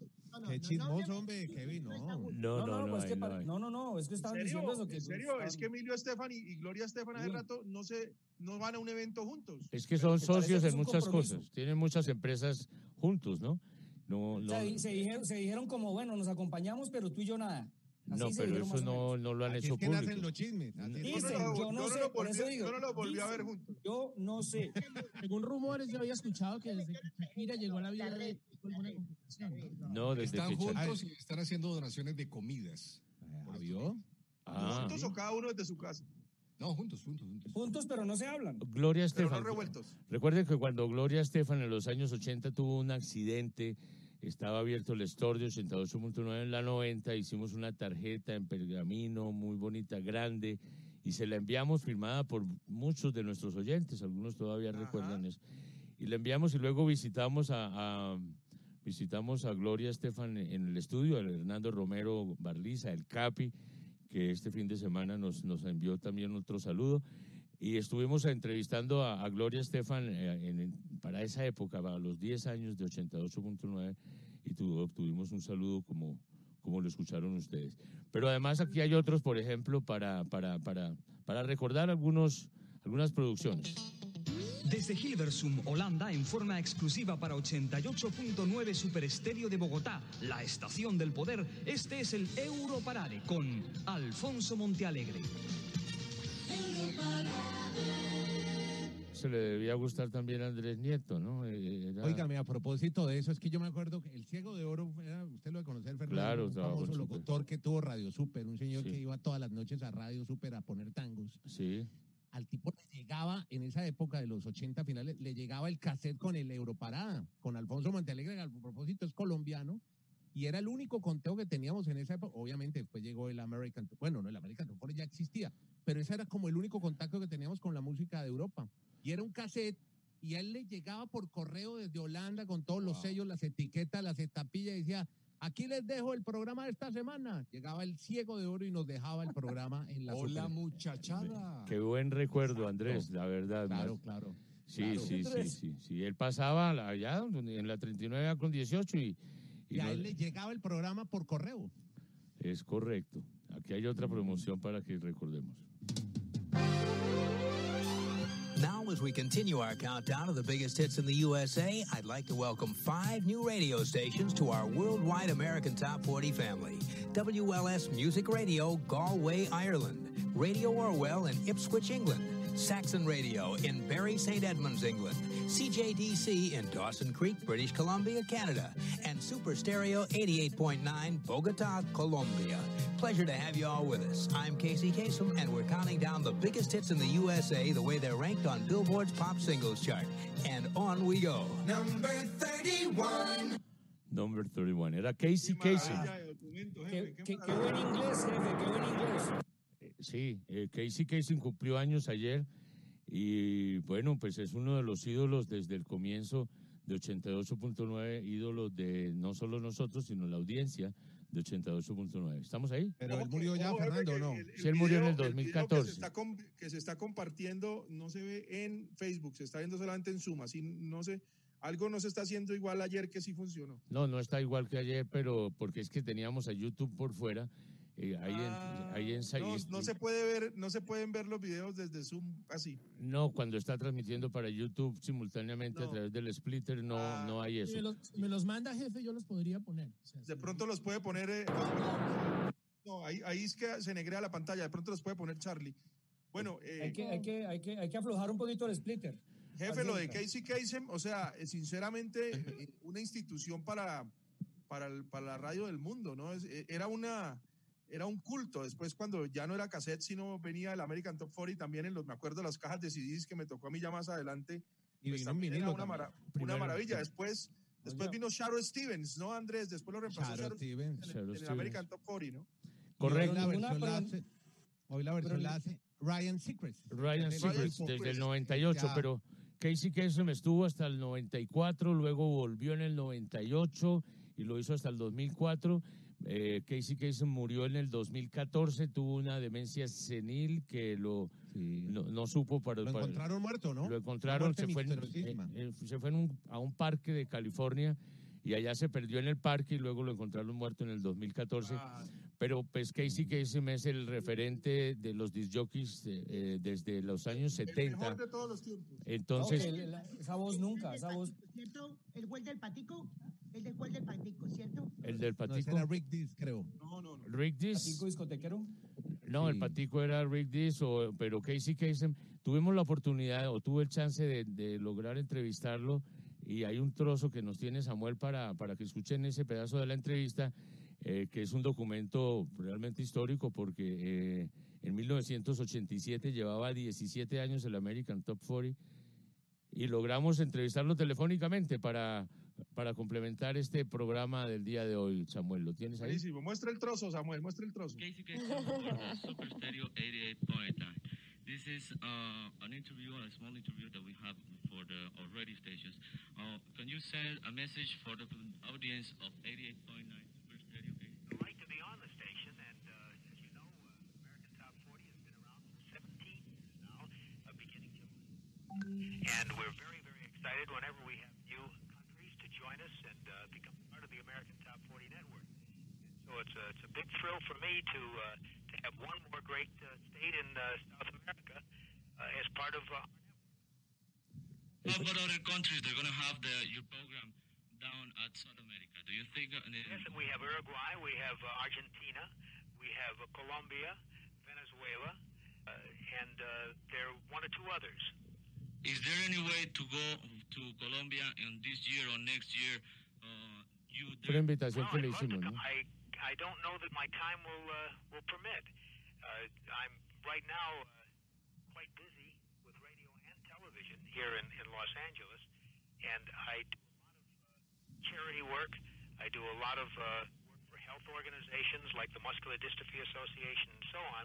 Qué chismoso, hombre, Kevin, no. No, No, no, pues hay, que no pa- hay. no, no, no, es que ¿En estaban serio? diciendo eso. Que ¿En serio? estaban- Es que Emilio Estefan y, y Gloria Estefan hace Sí. rato no se no van a un evento juntos. Es que son socios que es en muchas compromiso. cosas. Tienen muchas empresas juntos, ¿no? No, O sea, se, dijeron, se dijeron como, bueno, nos acompañamos, pero tú y yo nada. Así no pero eso no, no lo han Así hecho es que público. nacen los chismes. Dicen, Yo no lo- yo no yo no sé, lo por eso volví- digo. yo no lo volví a ver juntos. Yo no sé. Según rumores, yo había escuchado que desde que Shakira llegó a la vida de alguna complicación. ¿no? Desde Están que juntos y están haciendo donaciones de comidas. Ah, ¿Vio? Ah, ¿Juntos o cada uno desde su casa? No, juntos, juntos, juntos. Juntos, pero no se hablan. Gloria Pero no Estefan. revueltos. Recuerden que cuando Gloria Estefan en los años 80 tuvo un accidente, estaba abierto el store de 88.9 en la 90, hicimos una tarjeta en pergamino muy bonita, grande, y se la enviamos firmada por muchos de nuestros oyentes, algunos todavía Ajá. recuerdan eso. Y la enviamos y luego visitamos a, a- visitamos a Gloria Estefan en el estudio, a Hernando Romero Barliza, el Capi, que este fin de semana nos, nos envió también otro saludo. Y estuvimos entrevistando a, a Gloria Estefan eh, en- en- para esa época, para los 10 años de 88.9, y tu- obtuvimos un saludo como, como lo escucharon ustedes. Pero además aquí hay otros, por ejemplo, para, para, para, para recordar algunos, algunas producciones. Desde Hilversum, Holanda, en forma exclusiva para 88.9 Super Estéreo de Bogotá, la estación del poder, este es el Europarade con Alfonso Montealegre. Se le debía gustar también a Andrés Nieto, ¿no? Eh, era- Óigame, a propósito de eso, es que yo me acuerdo que el Ciego de Oro, era- usted lo de conocer, Fernando, Claro, un famoso Super. locutor que tuvo Radio Super, un señor Sí. que iba todas las noches a Radio Super a poner tangos. Sí. Al tipo le llegaba, en esa época de los 80 finales, le llegaba el cassette con el Europarada, con Alfonso Montealegre, que a propósito es colombiano, y era el único conteo que teníamos en esa época. Obviamente después llegó el American, bueno, no, el American Tour ya existía, pero ese era como el único contacto que teníamos con la música de Europa. Y era un cassette y a él le llegaba por correo desde Holanda con todos los sellos, las etiquetas, las estampillas y decía Aquí les dejo el programa de esta semana. Llegaba el ciego de oro y nos dejaba el programa en la Hola, super- muchachada. Qué buen recuerdo, Andrés, la verdad. Claro, más- claro. Sí, claro. sí, sí, sí, sí. Él pasaba allá en la 39 con 18 y, y Y a no- él le llegaba el programa por correo. es correcto. Aquí hay otra promoción para que recordemos. Now, as we continue our countdown of the biggest hits in the USA, I'd like to welcome five new radio stations to our worldwide American Top 40 family WLS Music Radio, Galway, Ireland, Radio Orwell in Ipswich, England, Saxon Radio in Bury St. Edmunds, England, CJDC in Dawson Creek, British Columbia, Canada, and Super Stereo 88.9, Bogota, Colombia. Pleasure to have you all with us. I'm Casey Kasem, and we're counting down the biggest hits in the USA the way they're ranked on Billboard's Pop Singles chart. And on we go. Number 31. Number 31. Era Casey Kasem. Qué, qué- qué buen inglés, jefe, qué buen inglés. Sí, eh, Casey Kasem cumplió años ayer y bueno, pues es uno de los ídolos desde el comienzo de 88.9, ídolos de no solo nosotros, sino la audiencia de 88.9. ¿Estamos ahí? Pero él murió ya, Fernando, ¿no? el- el Sí, él murió en el video- video 2014. que, se está que se está compartiendo no se ve en Facebook, se está viendo solamente en Zoom, así no sé, algo no se está haciendo igual ayer que sí funcionó. No, no está igual que ayer, pero porque es que teníamos a YouTube por fuera. Eh, ahí en, ahí en No, se puede ver, no se pueden ver los videos desde Zoom así. No, cuando está transmitiendo para YouTube simultáneamente a través del splitter, no, no hay Me eso. los, me los manda, jefe, yo los podría poner. O sea, De pronto los puede poner. eh, no, ahí, ahí es que se negrea la pantalla. De pronto los puede poner Charlie. Bueno, eh, Hay que, hay, que, hay, que, hay que aflojar un poquito el splitter. jefe, lo de. Casey Kasem, o sea, sinceramente, una institución para, para, el- para la radio del mundo, ¿no? Es- era una. Era un culto. Después, cuando ya no era cassette, sino venía el American Top 40 y también en los, me acuerdo, las cajas de CDs que me tocó a mí ya más adelante. Y pues vino era una, mara- una maravilla. Después, después vino Shadow Stevens, ¿no, Andrés? Después lo reemplazó Shadow Stevens. en en el. American Top 40, ¿no? Correcto. Hoy la versión la hace, hoy la versión la hace Ryan Secrets. Ryan Del Seacrest desde el 98, ya- pero Casey Kasem estuvo hasta el 94, luego volvió en el 98 y lo hizo hasta el 2004. Eh, Casey Kasem murió en el 2014, tuvo una demencia senil que lo Sí. no, no supo para, Lo para- encontraron muerto, ¿no? Lo encontraron, se fue, en, eh, eh, se fue en un- a un parque de California y allá se perdió en el parque y luego lo encontraron muerto en el 2014. Ah, Pero pues Casey Kasem es el referente de los disc jockeys eh, eh, desde los años el 70. mejor de todos los tiempos. Entonces, No, la- esa voz nunca, esa voz. ¿Cierto? ¿El gol del patico? El del del patico, ¿cierto? el del No, ese patico, era Rick Dees, creo. No, no, no. Rick Dees, Patico discotequero. no, el Sí. patico era Rick Dees, o- pero Casey Kasem, tuvimos la oportunidad o tuve el chance de, de lograr entrevistarlo y hay un trozo que nos tiene Samuel para, para que escuchen ese pedazo de la entrevista, eh, que es un documento realmente histórico porque eh, en 1987 llevaba 17 años el American Top 40 y logramos entrevistarlo telefónicamente para, para complementar este programa del día de hoy, Samuel. ¿Lo tienes ahí? Buenísimo. Muestra el trozo, Samuel, muestra el trozo. Super Stereo 88.9. This is uh, an interview, a small interview that we have for the our radio stations. Uh, can you send a message for the audience of 88.9 Super Stereo? I'd like to be on the station, and uh, as you know, uh, American Top 40 has been around for 17 years now, uh, beginning to. And we're very, very excited whenever we have and uh, become part of the American Top 40 network. So it's a, it's a big thrill for me to uh, to have one more great uh, state in uh, South America uh, as part of. Uh, How about other countries? They're going to have the, your program down at South America. Do you think? Uh, Yes, and we have Uruguay, we have uh, Argentina, we have uh, Colombia, Venezuela, uh, and uh, there are one or two others. Is there any way to go to Colombia in this year or next year? Uh, you Fue la invitación que le to hicimos, ¿no? come. I I don't know that my time will uh, will permit. Uh, I'm right now uh, quite busy with radio and television here in, in Los Angeles, and I do a lot of uh, charity work. I do a lot of uh, work for health organizations like the Muscular Dystrophy Association and so on,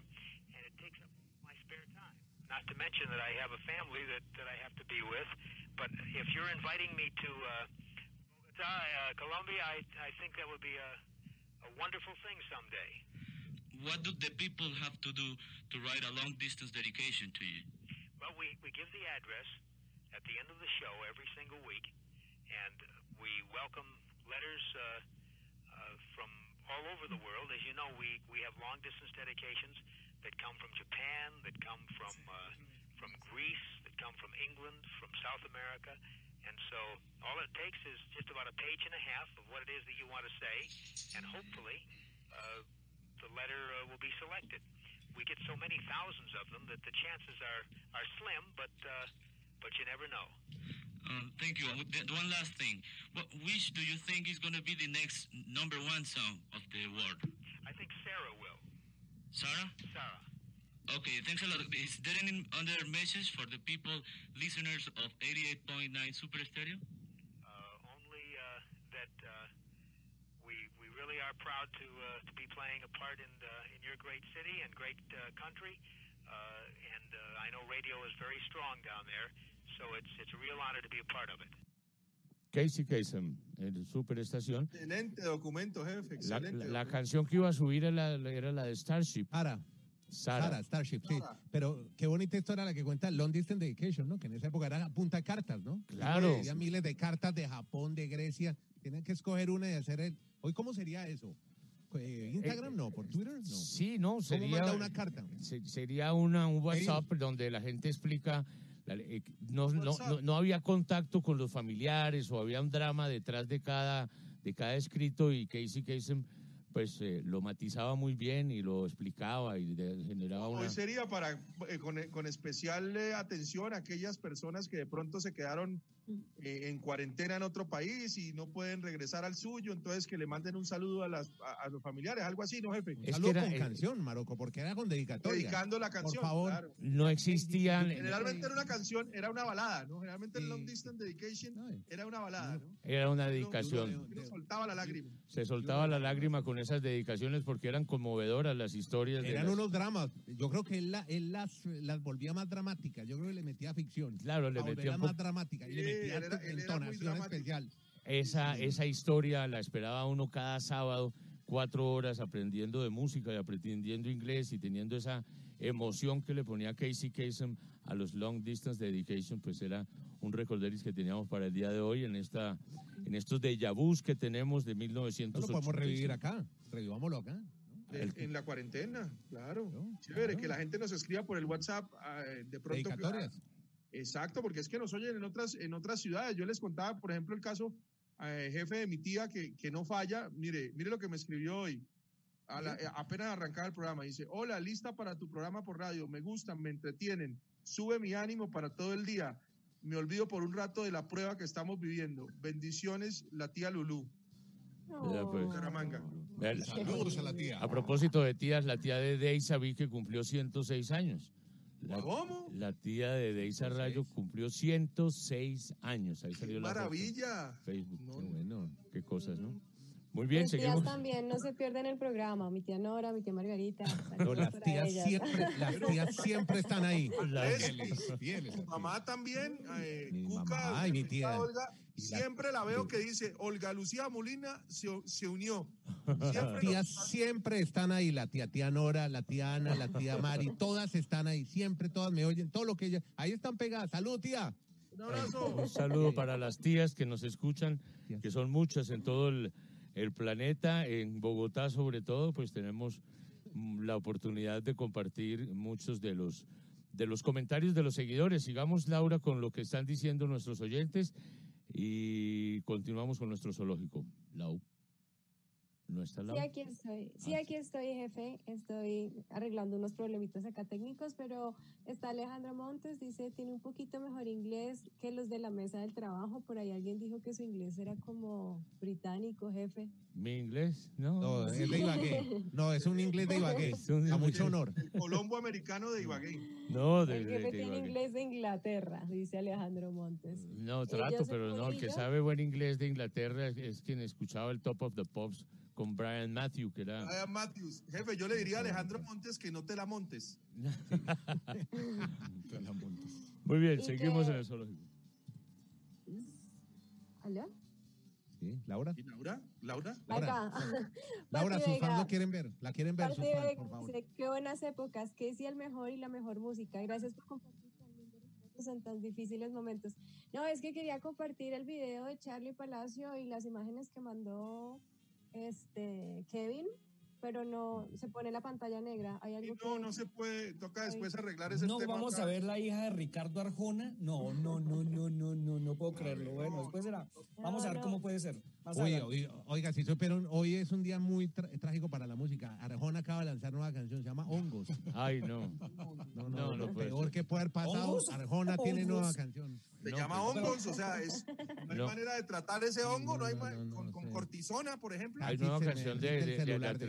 and it takes up my spare time. Not to mention that I have a family that, that I have to be with. But if you're inviting me to uh, Bogota, uh, Colombia, I, I think that would be a a wonderful thing someday. What do the people have to do to write a long distance dedication to you? Well, we, we give the address at the end of the show every single week, and we welcome letters uh, uh, from all over the world. As you know, we, we have long distance dedications that come from Japan, that come from uh, from Greece, that come from England, from South America, and so all it takes is just about a page and a half of what it is that you want to say, and hopefully uh, the letter uh, will be selected. We get so many thousands of them that the chances are are slim, but uh, but you never know. Uh, thank you. One last thing. What which do you think is going to be the next number one song of the world? I think Sarah will. Sarah? Sarah. Okay, thanks a lot. Is there any other message for the people, listeners of 88.9 Super Stereo? Uh, only uh, that uh, we we really are proud to uh, to be playing a part in uh, in your great city and great uh, country. Uh, and uh, I know radio is very strong down there, so it's it's a real honor to be a part of it. Casey Kasem, en Superestación. Excelente documento, jefe. La, Excelente. la- la canción que iba a subir era la, era la de Starship. Sara. Sara. Sara, Starship, sí. Pero qué bonita historia la que cuenta Long Distance Dedication, ¿no? Que en esa época era punta cartas, ¿no? Claro. Había miles de cartas de Japón, de Grecia. Tienen que escoger una y hacer el. Hoy, ¿cómo sería eso? Eh, Instagram no, por Twitter no. Sí, no, ¿Cómo sería, manda una carta? se- sería una, un WhatsApp donde la gente explica, la- eh, no, no, no, no había contacto con los familiares o había un drama detrás de cada, de cada escrito y Casey Kasem pues eh, lo matizaba muy bien y lo explicaba y de- generaba una... Hoy sería para eh, con, con especial eh, atención a aquellas personas que de pronto se quedaron eh, en cuarentena en otro país y no pueden regresar al suyo, entonces que le manden un saludo a, las, a, a los familiares, algo así, ¿no, jefe? Saludo con canción, Maroco, porque era con dedicatoria. Dedicando la canción, Por favor. claro. No existían... Generalmente era una canción, era una balada, ¿no? Generalmente el Long Distance Dedication era una balada, ¿no? Era una dedicación. Uno soltaba la lágrima. Se soltaba la lágrima con esas dedicaciones porque eran conmovedoras las historias. de Eran las- unos dramas. Yo creo que él, la- él las, las volvía más dramáticas. Yo creo que le metía ficción. Claro, le metía más dramáticas. Y le Sí, metía él era- él era muy especial. Esa, esa historia la esperaba uno cada sábado, cuatro horas aprendiendo de música y aprendiendo inglés y teniendo esa emoción que le ponía Casey Kasem a los Long Distance Dedication, pues era un recorderis que teníamos para el día de hoy en esta en estos déjà vus que tenemos de No lo 1985. podemos revivir acá. Revivámoslo acá. En, en la cuarentena, claro. Chévere, que la gente nos escriba por el WhatsApp ah, de pronto. Dedicatorias. Exacto, porque es que nos oyen en otras, en otras ciudades. Yo les contaba, por ejemplo, el caso eh, jefe de mi tía que, que no falla. Mire, mire lo que me escribió hoy. A la- eh, apenas arrancaba el programa. Dice, hola, lista para tu programa por radio. Me gustan, me entretienen. Sube mi ánimo para todo el día. Me olvido por un rato de la prueba que estamos viviendo. Bendiciones, la tía Lulú. Pues. Vean, Saludos a la tía. A propósito de tías, la tía de Deisa vi que cumplió 106 años. La, ¿Cómo? La tía de Deisa Rayo cumplió 106 años. Ahí salió la foto. Maravilla. Facebook. Qué bueno, qué cosas, ¿no? Muy bien, Mis tías seguimos. también no se pierden el programa. Mi tía Nora, mi tía Margarita. No, las tías siempre, las tías siempre están ahí. Fieles, fieles. Mi mamá también, eh, Cuca, mamá y mi tía. Olga, siempre la veo que dice, Olga Lucía Molina se, se unió. Las tías siempre están ahí, la tía tía Nora, la tía Ana, la tía Mari, todas están ahí, siempre todas me oyen, todo lo que ellas, ahí están pegadas. Salud, tía. Un abrazo. Un saludo para las tías que nos escuchan, que son muchas en todo el, el planeta, en Bogotá sobre todo, pues tenemos mm, la oportunidad de compartir muchos de los de los comentarios de los seguidores. Sigamos, Laura, con lo que están diciendo nuestros oyentes y continuamos con nuestro zoológico. Lau. ¿No está Lau? Sí, aquí estoy. Sí, aquí estoy, jefe. Estoy arreglando unos problemitas acá técnicos, pero está Alejandro Montes, dice, tiene un poquito mejor inglés que los de la mesa del trabajo. Por ahí alguien dijo que su inglés era como británico, jefe. ¿Mi inglés? No. No, es de Ibagué. No, es un inglés de Ibagué. A mucho honor. El Colombo americano de Ibagué. No, de, El de- jefe de tiene Ibagué. inglés de Inglaterra, dice Alejandro Montes. No, trato, pero no, el que sabe buen inglés de Inglaterra es, es quien escuchaba el Top of the Pops con Brian Matthew, que era... Brian Matthews. Jefe, yo le diría a Alejandro Montes que no te la montes. Muy bien, seguimos que- en el zoológico. ¿Aló? Sí, Laura. ¿Y Laura? ¿Laura? Laura. Laura, sus fans lo quieren ver, la quieren ver, sus fans, por favor. qué buenas épocas, que sí el mejor y la mejor música. Gracias por compartir en tan difíciles momentos. No, es que quería compartir el video de Charlie Palacio y las imágenes que mandó este Kevin, pero no se pone la pantalla negra. Hay algo No, que no se puede, toca después arreglar ese No tema. vamos otra a ver la hija de Ricardo Arjona. No, no, no, no, no, no, no puedo creerlo. Bueno, después será. Vamos a ver cómo puede ser. Oye, oye, oiga, si supieron, hoy es un día muy trágico para la música. Arjona acaba de lanzar nueva canción, se llama Hongos. Ay, no. No, no, No, no lo puede peor ser. que puede haber pasado. ¿Hongos? Arjona tiene ¿Hongos? nueva canción. Se No, llama pues- hongos, o sea, es, no hay No. manera de tratar ese hongo, no, hay ma- con, con cortisona, por ejemplo. Hay nueva me canción de, de, de, celular de-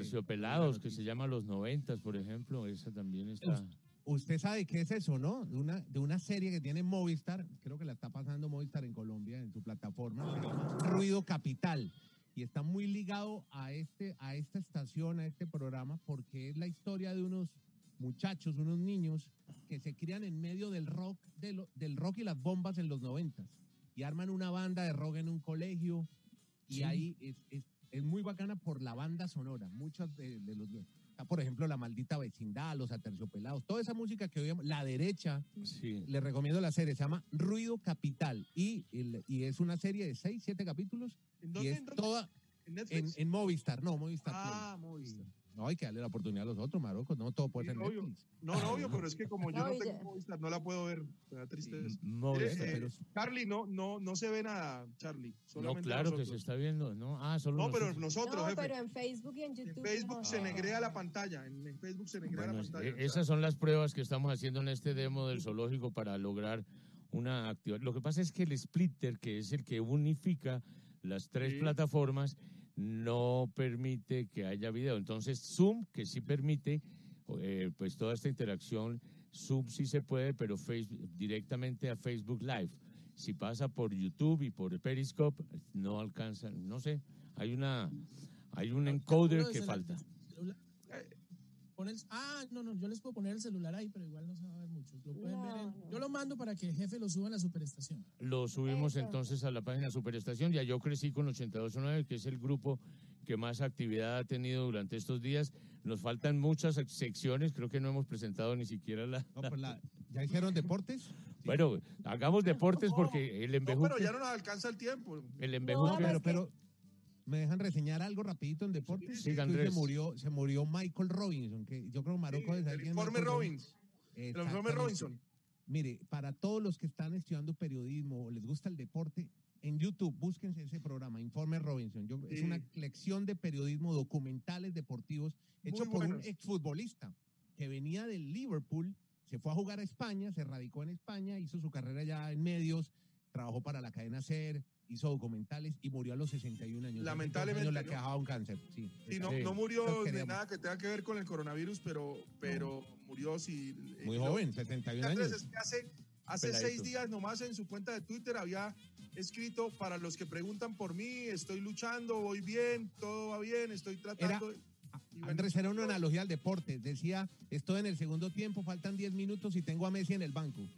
que se llama Los Noventas, por ejemplo. Esa también está. Usted sabe qué es eso, ¿no? De una, de una serie que tiene Movistar, creo que la está pasando Movistar en Colombia, en su plataforma, se llama Ruido Capital. Y está muy ligado a, este, a esta estación, a este programa, porque es la historia de unos muchachos, unos niños que se crían en medio del rock, de lo- del rock y las bombas en los noventas. Y arman una banda de rock en un colegio. Y Sí. ahí es, es, es muy bacana por la banda sonora. Muchos de, de los... Está, por ejemplo, La Maldita Vecindad, Los Aterciopelados, toda esa música que oíamos, La Derecha, Sí. le recomiendo la serie, se llama Ruido Capital y, el- y es una serie de seis, siete capítulos ¿En y dónde, es en dónde? toda ¿En en, Netflix? en Movistar, no, Movistar Play. ah, Movistar. No, hay que darle la oportunidad a los otros, Marocos, no todo puede Sí, ser obvio. Netflix. No, no, obvio, pero es que como yo No, no tengo Movistar, no la puedo ver. Me da tristeza. Mire, eh, pero- Charlie, no, no, no se ve nada, Charlie. No, claro que se está viendo. No, ah, solo No, pero nosotros. No, jefe. pero en Facebook y en YouTube. En Facebook no. se negrea la pantalla. En, en Facebook se negrea Bueno, la pantalla. eh, esas son las pruebas que estamos haciendo en este demo del zoológico para lograr una actividad. Lo que pasa es que el splitter, que es el que unifica las tres Sí. plataformas, no permite que haya video. Entonces, Zoom, que sí permite, eh, pues toda esta interacción, Zoom sí se puede, pero Facebook, directamente a Facebook Live. Si pasa por YouTube y por Periscope, no alcanza, no sé, hay una, hay un encoder que falta. Pon el- ah, no, no, yo les puedo poner el celular ahí, pero igual no se va a ver muchos. Lo pueden ver en- yo lo mando para que el jefe lo suba en la superestación. Lo subimos Eso. entonces a la página Superestación. Ya yo crecí con 829, que es el grupo que más actividad ha tenido durante estos días. Nos faltan muchas sec- secciones, creo que no hemos presentado ni siquiera la... No, pues la- ¿Ya hicieron deportes? Bueno, hagamos deportes porque el no, embejuque... pero ya no nos alcanza el tiempo. El No, embejuque... Pero, pero, ¿me dejan reseñar algo rapidito en deportes? Sí. Se murió, se murió Michael Robinson, que yo creo que Marocco es el alguien informe Robbins. El informe. Robinson. Mire, para todos los que están estudiando periodismo o les gusta el deporte, en YouTube búsquense ese programa, Informe Robinson. Yo- Es Sí. una lección de periodismo, documentales deportivos, hecho Muy por un exfutbolista que venía del Liverpool, se fue a jugar a España, se radicó en España, hizo su carrera ya en medios, trabajó para la cadena SER, hizo documentales y murió a los 61 años. Lamentablemente, años ¿no? le quejaba un cáncer. Sí, Sí, no, no murió de nada que tenga que ver con el coronavirus, pero, pero murió sí. Muy y lo- joven, 71 Andrés, años. es que hace, hace Peladito. seis días nomás en su cuenta de Twitter había escrito para los que preguntan por mí, estoy luchando, voy bien, todo va bien, estoy tratando. bueno, Andrés, era una analogía al deporte. Decía, estoy en el segundo tiempo, faltan 10 minutos y tengo a Messi en el banco.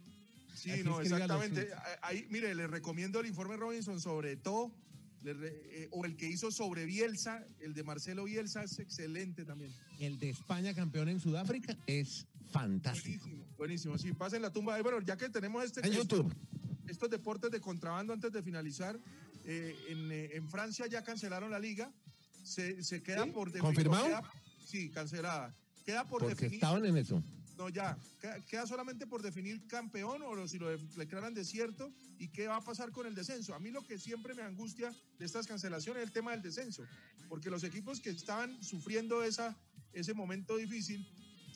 Sí, Así no, exactamente. Ahí, mire, le recomiendo el informe Robinson sobre todo, le eh, o el que hizo sobre Bielsa, el de Marcelo Bielsa es excelente también. El de España campeón en Sudáfrica es fantástico. Buenísimo, buenísimo. Sí, pasen la tumba. Bueno, ya que tenemos este, En YouTube. estos deportes de contrabando antes de finalizar, eh, en, eh, en Francia ya cancelaron la liga. Se, se queda ¿Sí? por definir- ¿Confirmado? queda- sí, cancelada. Queda por Porque definir. estaban en eso. No, ya. Queda, solamente por definir campeón o si lo de- declaran desierto y qué va a pasar con el descenso. A mí lo que siempre me angustia de estas cancelaciones es el tema del descenso, porque los equipos que estaban sufriendo esa, ese momento difícil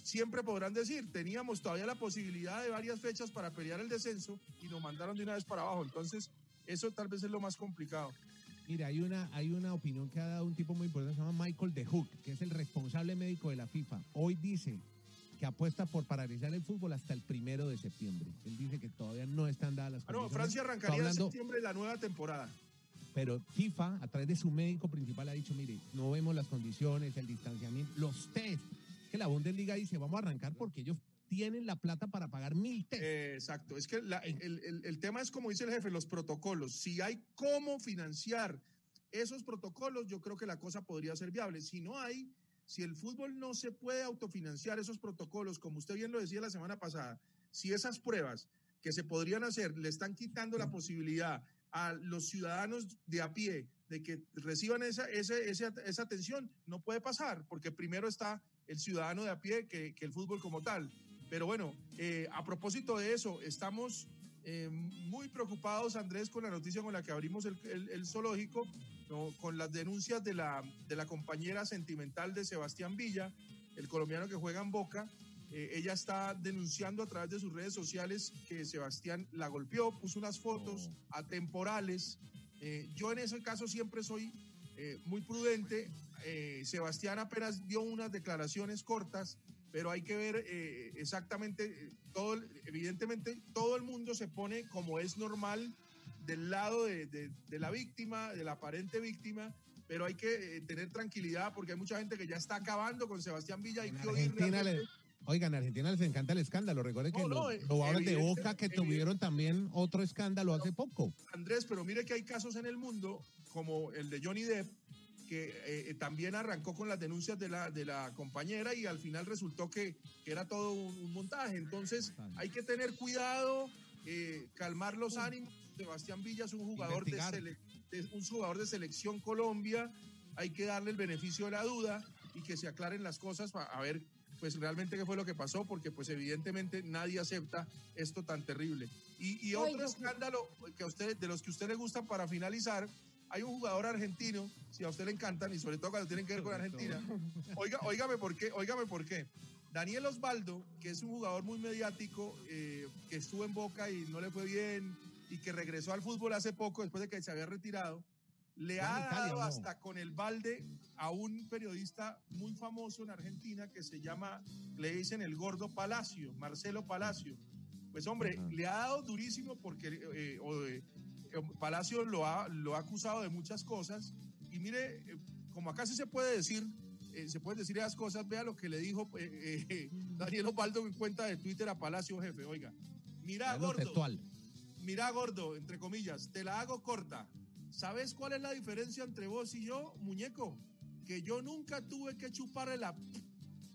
siempre podrán decir, teníamos todavía la posibilidad de varias fechas para pelear el descenso y nos mandaron de una vez para abajo. Entonces, eso tal vez es lo más complicado. Mire, hay una, hay una opinión que ha dado un tipo muy importante, se llama Michael De Hook, que es el responsable médico de la FIFA. Hoy dice que apuesta por paralizar el fútbol hasta el primero de septiembre. Él dice que todavía no están dadas las Ah, no, condiciones. Francia arrancaría en hablando- septiembre la nueva temporada. Pero FIFA, a través de su médico principal, ha dicho, mire, no vemos las condiciones, el distanciamiento, los test. Que la Bundesliga dice, vamos a arrancar porque ellos tienen la plata para pagar mil test. Eh, exacto, es que la- el, el- el tema es como dice el jefe, los protocolos. Si hay cómo financiar esos protocolos, yo creo que la cosa podría ser viable. Si no hay, si el fútbol no se puede autofinanciar esos protocolos, como usted bien lo decía la semana pasada, si esas pruebas que se podrían hacer le están quitando la posibilidad a los ciudadanos de a pie de que reciban esa, ese- esa, esa atención, no puede pasar, porque primero está el ciudadano de a pie que, que el fútbol como tal. Pero bueno, eh, a propósito de eso, estamos eh, muy preocupados, Andrés, con la noticia con la que abrimos el, el- el zoológico, ¿no? con las denuncias de la, de la compañera sentimental de Sebastián Villa, el colombiano que juega en Boca. Eh, ella está denunciando a través de sus redes sociales que Sebastián la golpeó, puso unas fotos atemporales. Eh, yo en ese caso siempre soy eh, muy prudente. Sebastián apenas dio unas declaraciones cortas, pero hay que ver exactamente todo, evidentemente todo el mundo se pone como es normal del lado de, de- de la víctima, de la aparente víctima, pero hay que eh, tener tranquilidad porque hay mucha gente que ya está acabando con Sebastián Villa y que Argentina le- oigan, a Argentina les encanta el escándalo. Recuerden que No, no, los eh, jugadores de evidente- Boca que tuvieron también otro escándalo hace poco. Andrés, pero mire que hay casos en el mundo, como el de Johnny Depp, que eh, también arrancó con las denuncias de la, de la compañera y al final resultó que, que era todo un, un montaje. Entonces hay que tener cuidado, eh, calmar los ánimos. Sebastián Villa es un jugador de, sele- de- un jugador de selección Colombia. Hay que darle el beneficio de la duda y que se aclaren las cosas para a ver pues realmente qué fue lo que pasó, porque pues evidentemente nadie acepta esto tan terrible. Y, y otro escándalo que a usted, de los que a usted le gustan para finalizar, hay un jugador argentino, si a usted le encantan, y sobre todo cuando tienen que ver con Argentina, oiga, óigame por qué, óigame por qué. Daniel Osvaldo, que es un jugador muy mediático, eh, que estuvo en Boca y no le fue bien, y que regresó al fútbol hace poco, después de que se había retirado, le ha Italia, dado ¿no? hasta con el balde a un periodista muy famoso en Argentina que se llama, le dicen el gordo Palacio, Marcelo Palacio. Pues hombre, le ha dado durísimo porque eh, o, eh, Palacio lo ha, lo ha acusado de muchas cosas. Y mire, eh, como acá sí se puede decir, eh, se pueden decir esas cosas, vea lo que le dijo eh, eh, Daniel Osvaldo en cuenta de Twitter a Palacio Jefe. Oiga, mira, gordo. textual. Mira, gordo, entre comillas, te la hago corta. ¿Sabes cuál es la diferencia entre vos y yo, muñeco? Que yo nunca tuve que chuparle la p-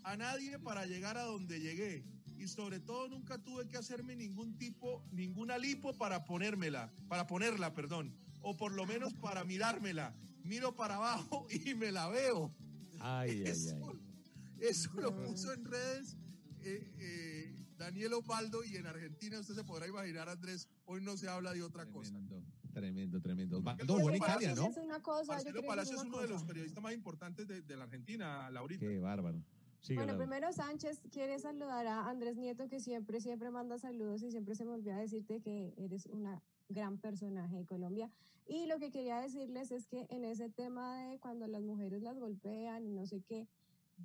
a nadie para llegar a donde llegué. Y sobre todo nunca tuve que hacerme ningún tipo, ninguna lipo para ponérmela, para ponerla, perdón. O por lo menos para mirármela. Miro para abajo y me la veo. Ay, ay, Eso, ay. eso lo puso en redes eh, eh, Daniel Osvaldo y en Argentina usted se podrá imaginar, Andrés, hoy no se habla de otra cosa. Tremendo, tremendo. Osvaldo, buena Italia, ¿no? Es una cosa, yo Marcelo Palacio es uno de los cosa. periodistas más importantes de, de la Argentina, Laurita. Qué bárbaro. Bueno, primero Sánchez quiere saludar a Andrés Nieto, que siempre, siempre manda saludos y siempre se me olvida decirte que eres una gran personaje de Colombia. Y lo que quería decirles es que en ese tema de cuando las mujeres las golpean y no sé qué,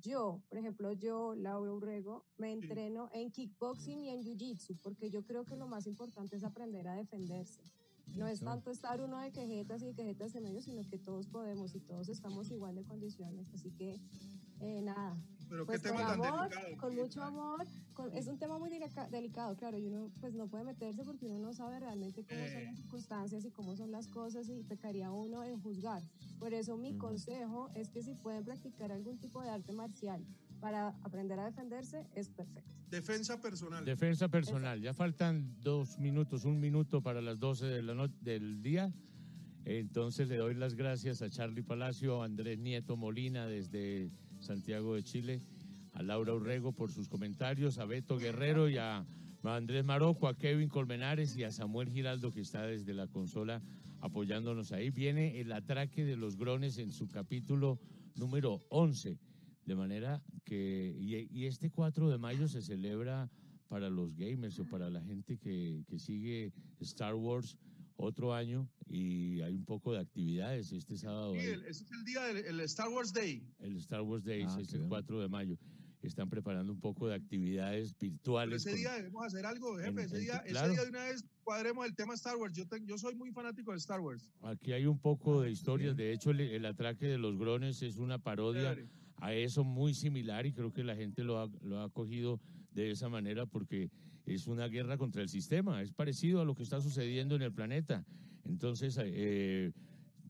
yo, por ejemplo, yo, Laura Urrego, me entreno en kickboxing y en jiu-jitsu, porque yo creo que lo más importante es aprender a defenderse. No es tanto estar uno de quejetas y quejetas en medio, sino que todos podemos y todos estamos igual de condiciones. Así que, eh, nada. Pero pues qué con tema tan amor, delicado. con mucho amor. con- es un tema muy delica- delicado, claro, y uno pues no puede meterse porque uno no sabe realmente cómo son Eh. las circunstancias y cómo son las cosas y pecaría uno en juzgar. Por eso mi consejo es que si pueden practicar algún tipo de arte marcial para aprender a defenderse, es perfecto. Defensa personal. Defensa personal. Ya faltan dos minutos, un minuto para las 12 de la no- del día. Entonces le doy las gracias a Charlie Palacio, a Andrés Nieto Molina desde Santiago de Chile, a Laura Urrego por sus comentarios, a Beto Guerrero y a Andrés Maroco, a Kevin Colmenares y a Samuel Giraldo que está desde la consola apoyándonos ahí. Viene el atraque de los grones en su capítulo número 11. De manera que, y, este 4 de mayo se celebra para los gamers o para la gente que, que sigue Star Wars otro año y hay un poco de actividades este sábado. Sí, el- ese es el día del el Star Wars Day. el Star Wars Day Ah, es el bien. 4 de mayo. Están preparando un poco de actividades Pero virtuales. ese con- día debemos hacer algo, jefe. En- ese, en- día, ese claro. día de una vez cuadremos el tema Star Wars. Yo, te- yo soy muy fanático de Star Wars. Aquí hay un poco de historias. De hecho, el, el atraque de los grones es una parodia Chévere. a eso muy similar y creo que la gente lo ha, lo ha cogido de esa manera porque es una guerra contra el sistema. Es parecido a lo que está sucediendo en el planeta. Entonces, eh,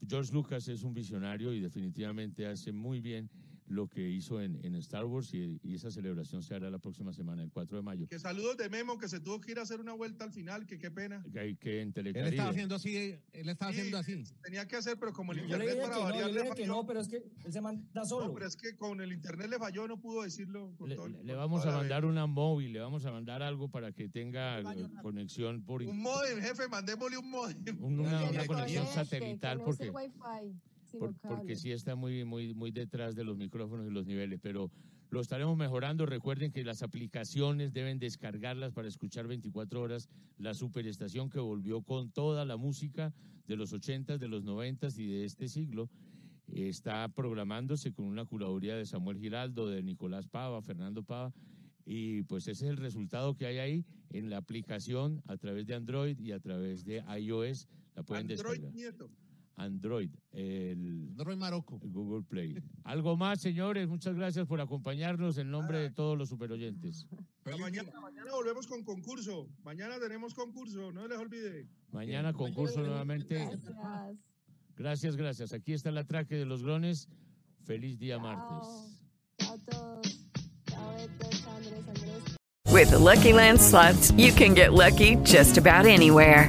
George Lucas es un visionario y definitivamente hace muy bien lo que hizo en, en Star Wars y, y esa celebración se hará la próxima semana, el 4 de mayo. Que saludos de Memo, que se tuvo que ir a hacer una vuelta al final, que qué pena. Que, que en Él estaba haciendo así, él estaba Sí, haciendo así. Tenía que hacer, pero como el Yo le internet dije para que no, variar yo le le dije que falló. no, pero es que él se manda solo. No, pero es que con el internet le falló, no pudo decirlo. Con Le, todo- le con vamos a mandar una móvil, le vamos a mandar algo para que tenga eh, conexión por Un modem, jefe, mandémosle un modem. un- una, una conexión conecte, satelital que no porque por- sí está muy, muy, muy detrás de los micrófonos y los niveles, pero lo estaremos mejorando. Recuerden que las aplicaciones deben descargarlas para escuchar 24 horas la superestación que volvió con toda la música de los 80s, de los 90s y de este siglo. Está programándose con una curaduría de Samuel Giraldo, de Nicolás Pava, Fernando Pava, y pues ese es el resultado que hay ahí en la aplicación a través de Android y a través de iOS. La pueden Android descargar. Nieto. Android, el Android Marocco. Google Play. Algo más, señores, muchas gracias por acompañarnos en nombre de todos los superoyentes. Mañana, mañana volvemos con concurso. Mañana tenemos concurso, no les olvide. Mañana concurso nuevamente. Gracias. Gracias, gracias. Aquí está el atraque de los grones. Feliz día martes. Chao a todos. Chao, Beto, chao, Andrés, Andrés. With the Lucky Land slots, you can get lucky just about anywhere.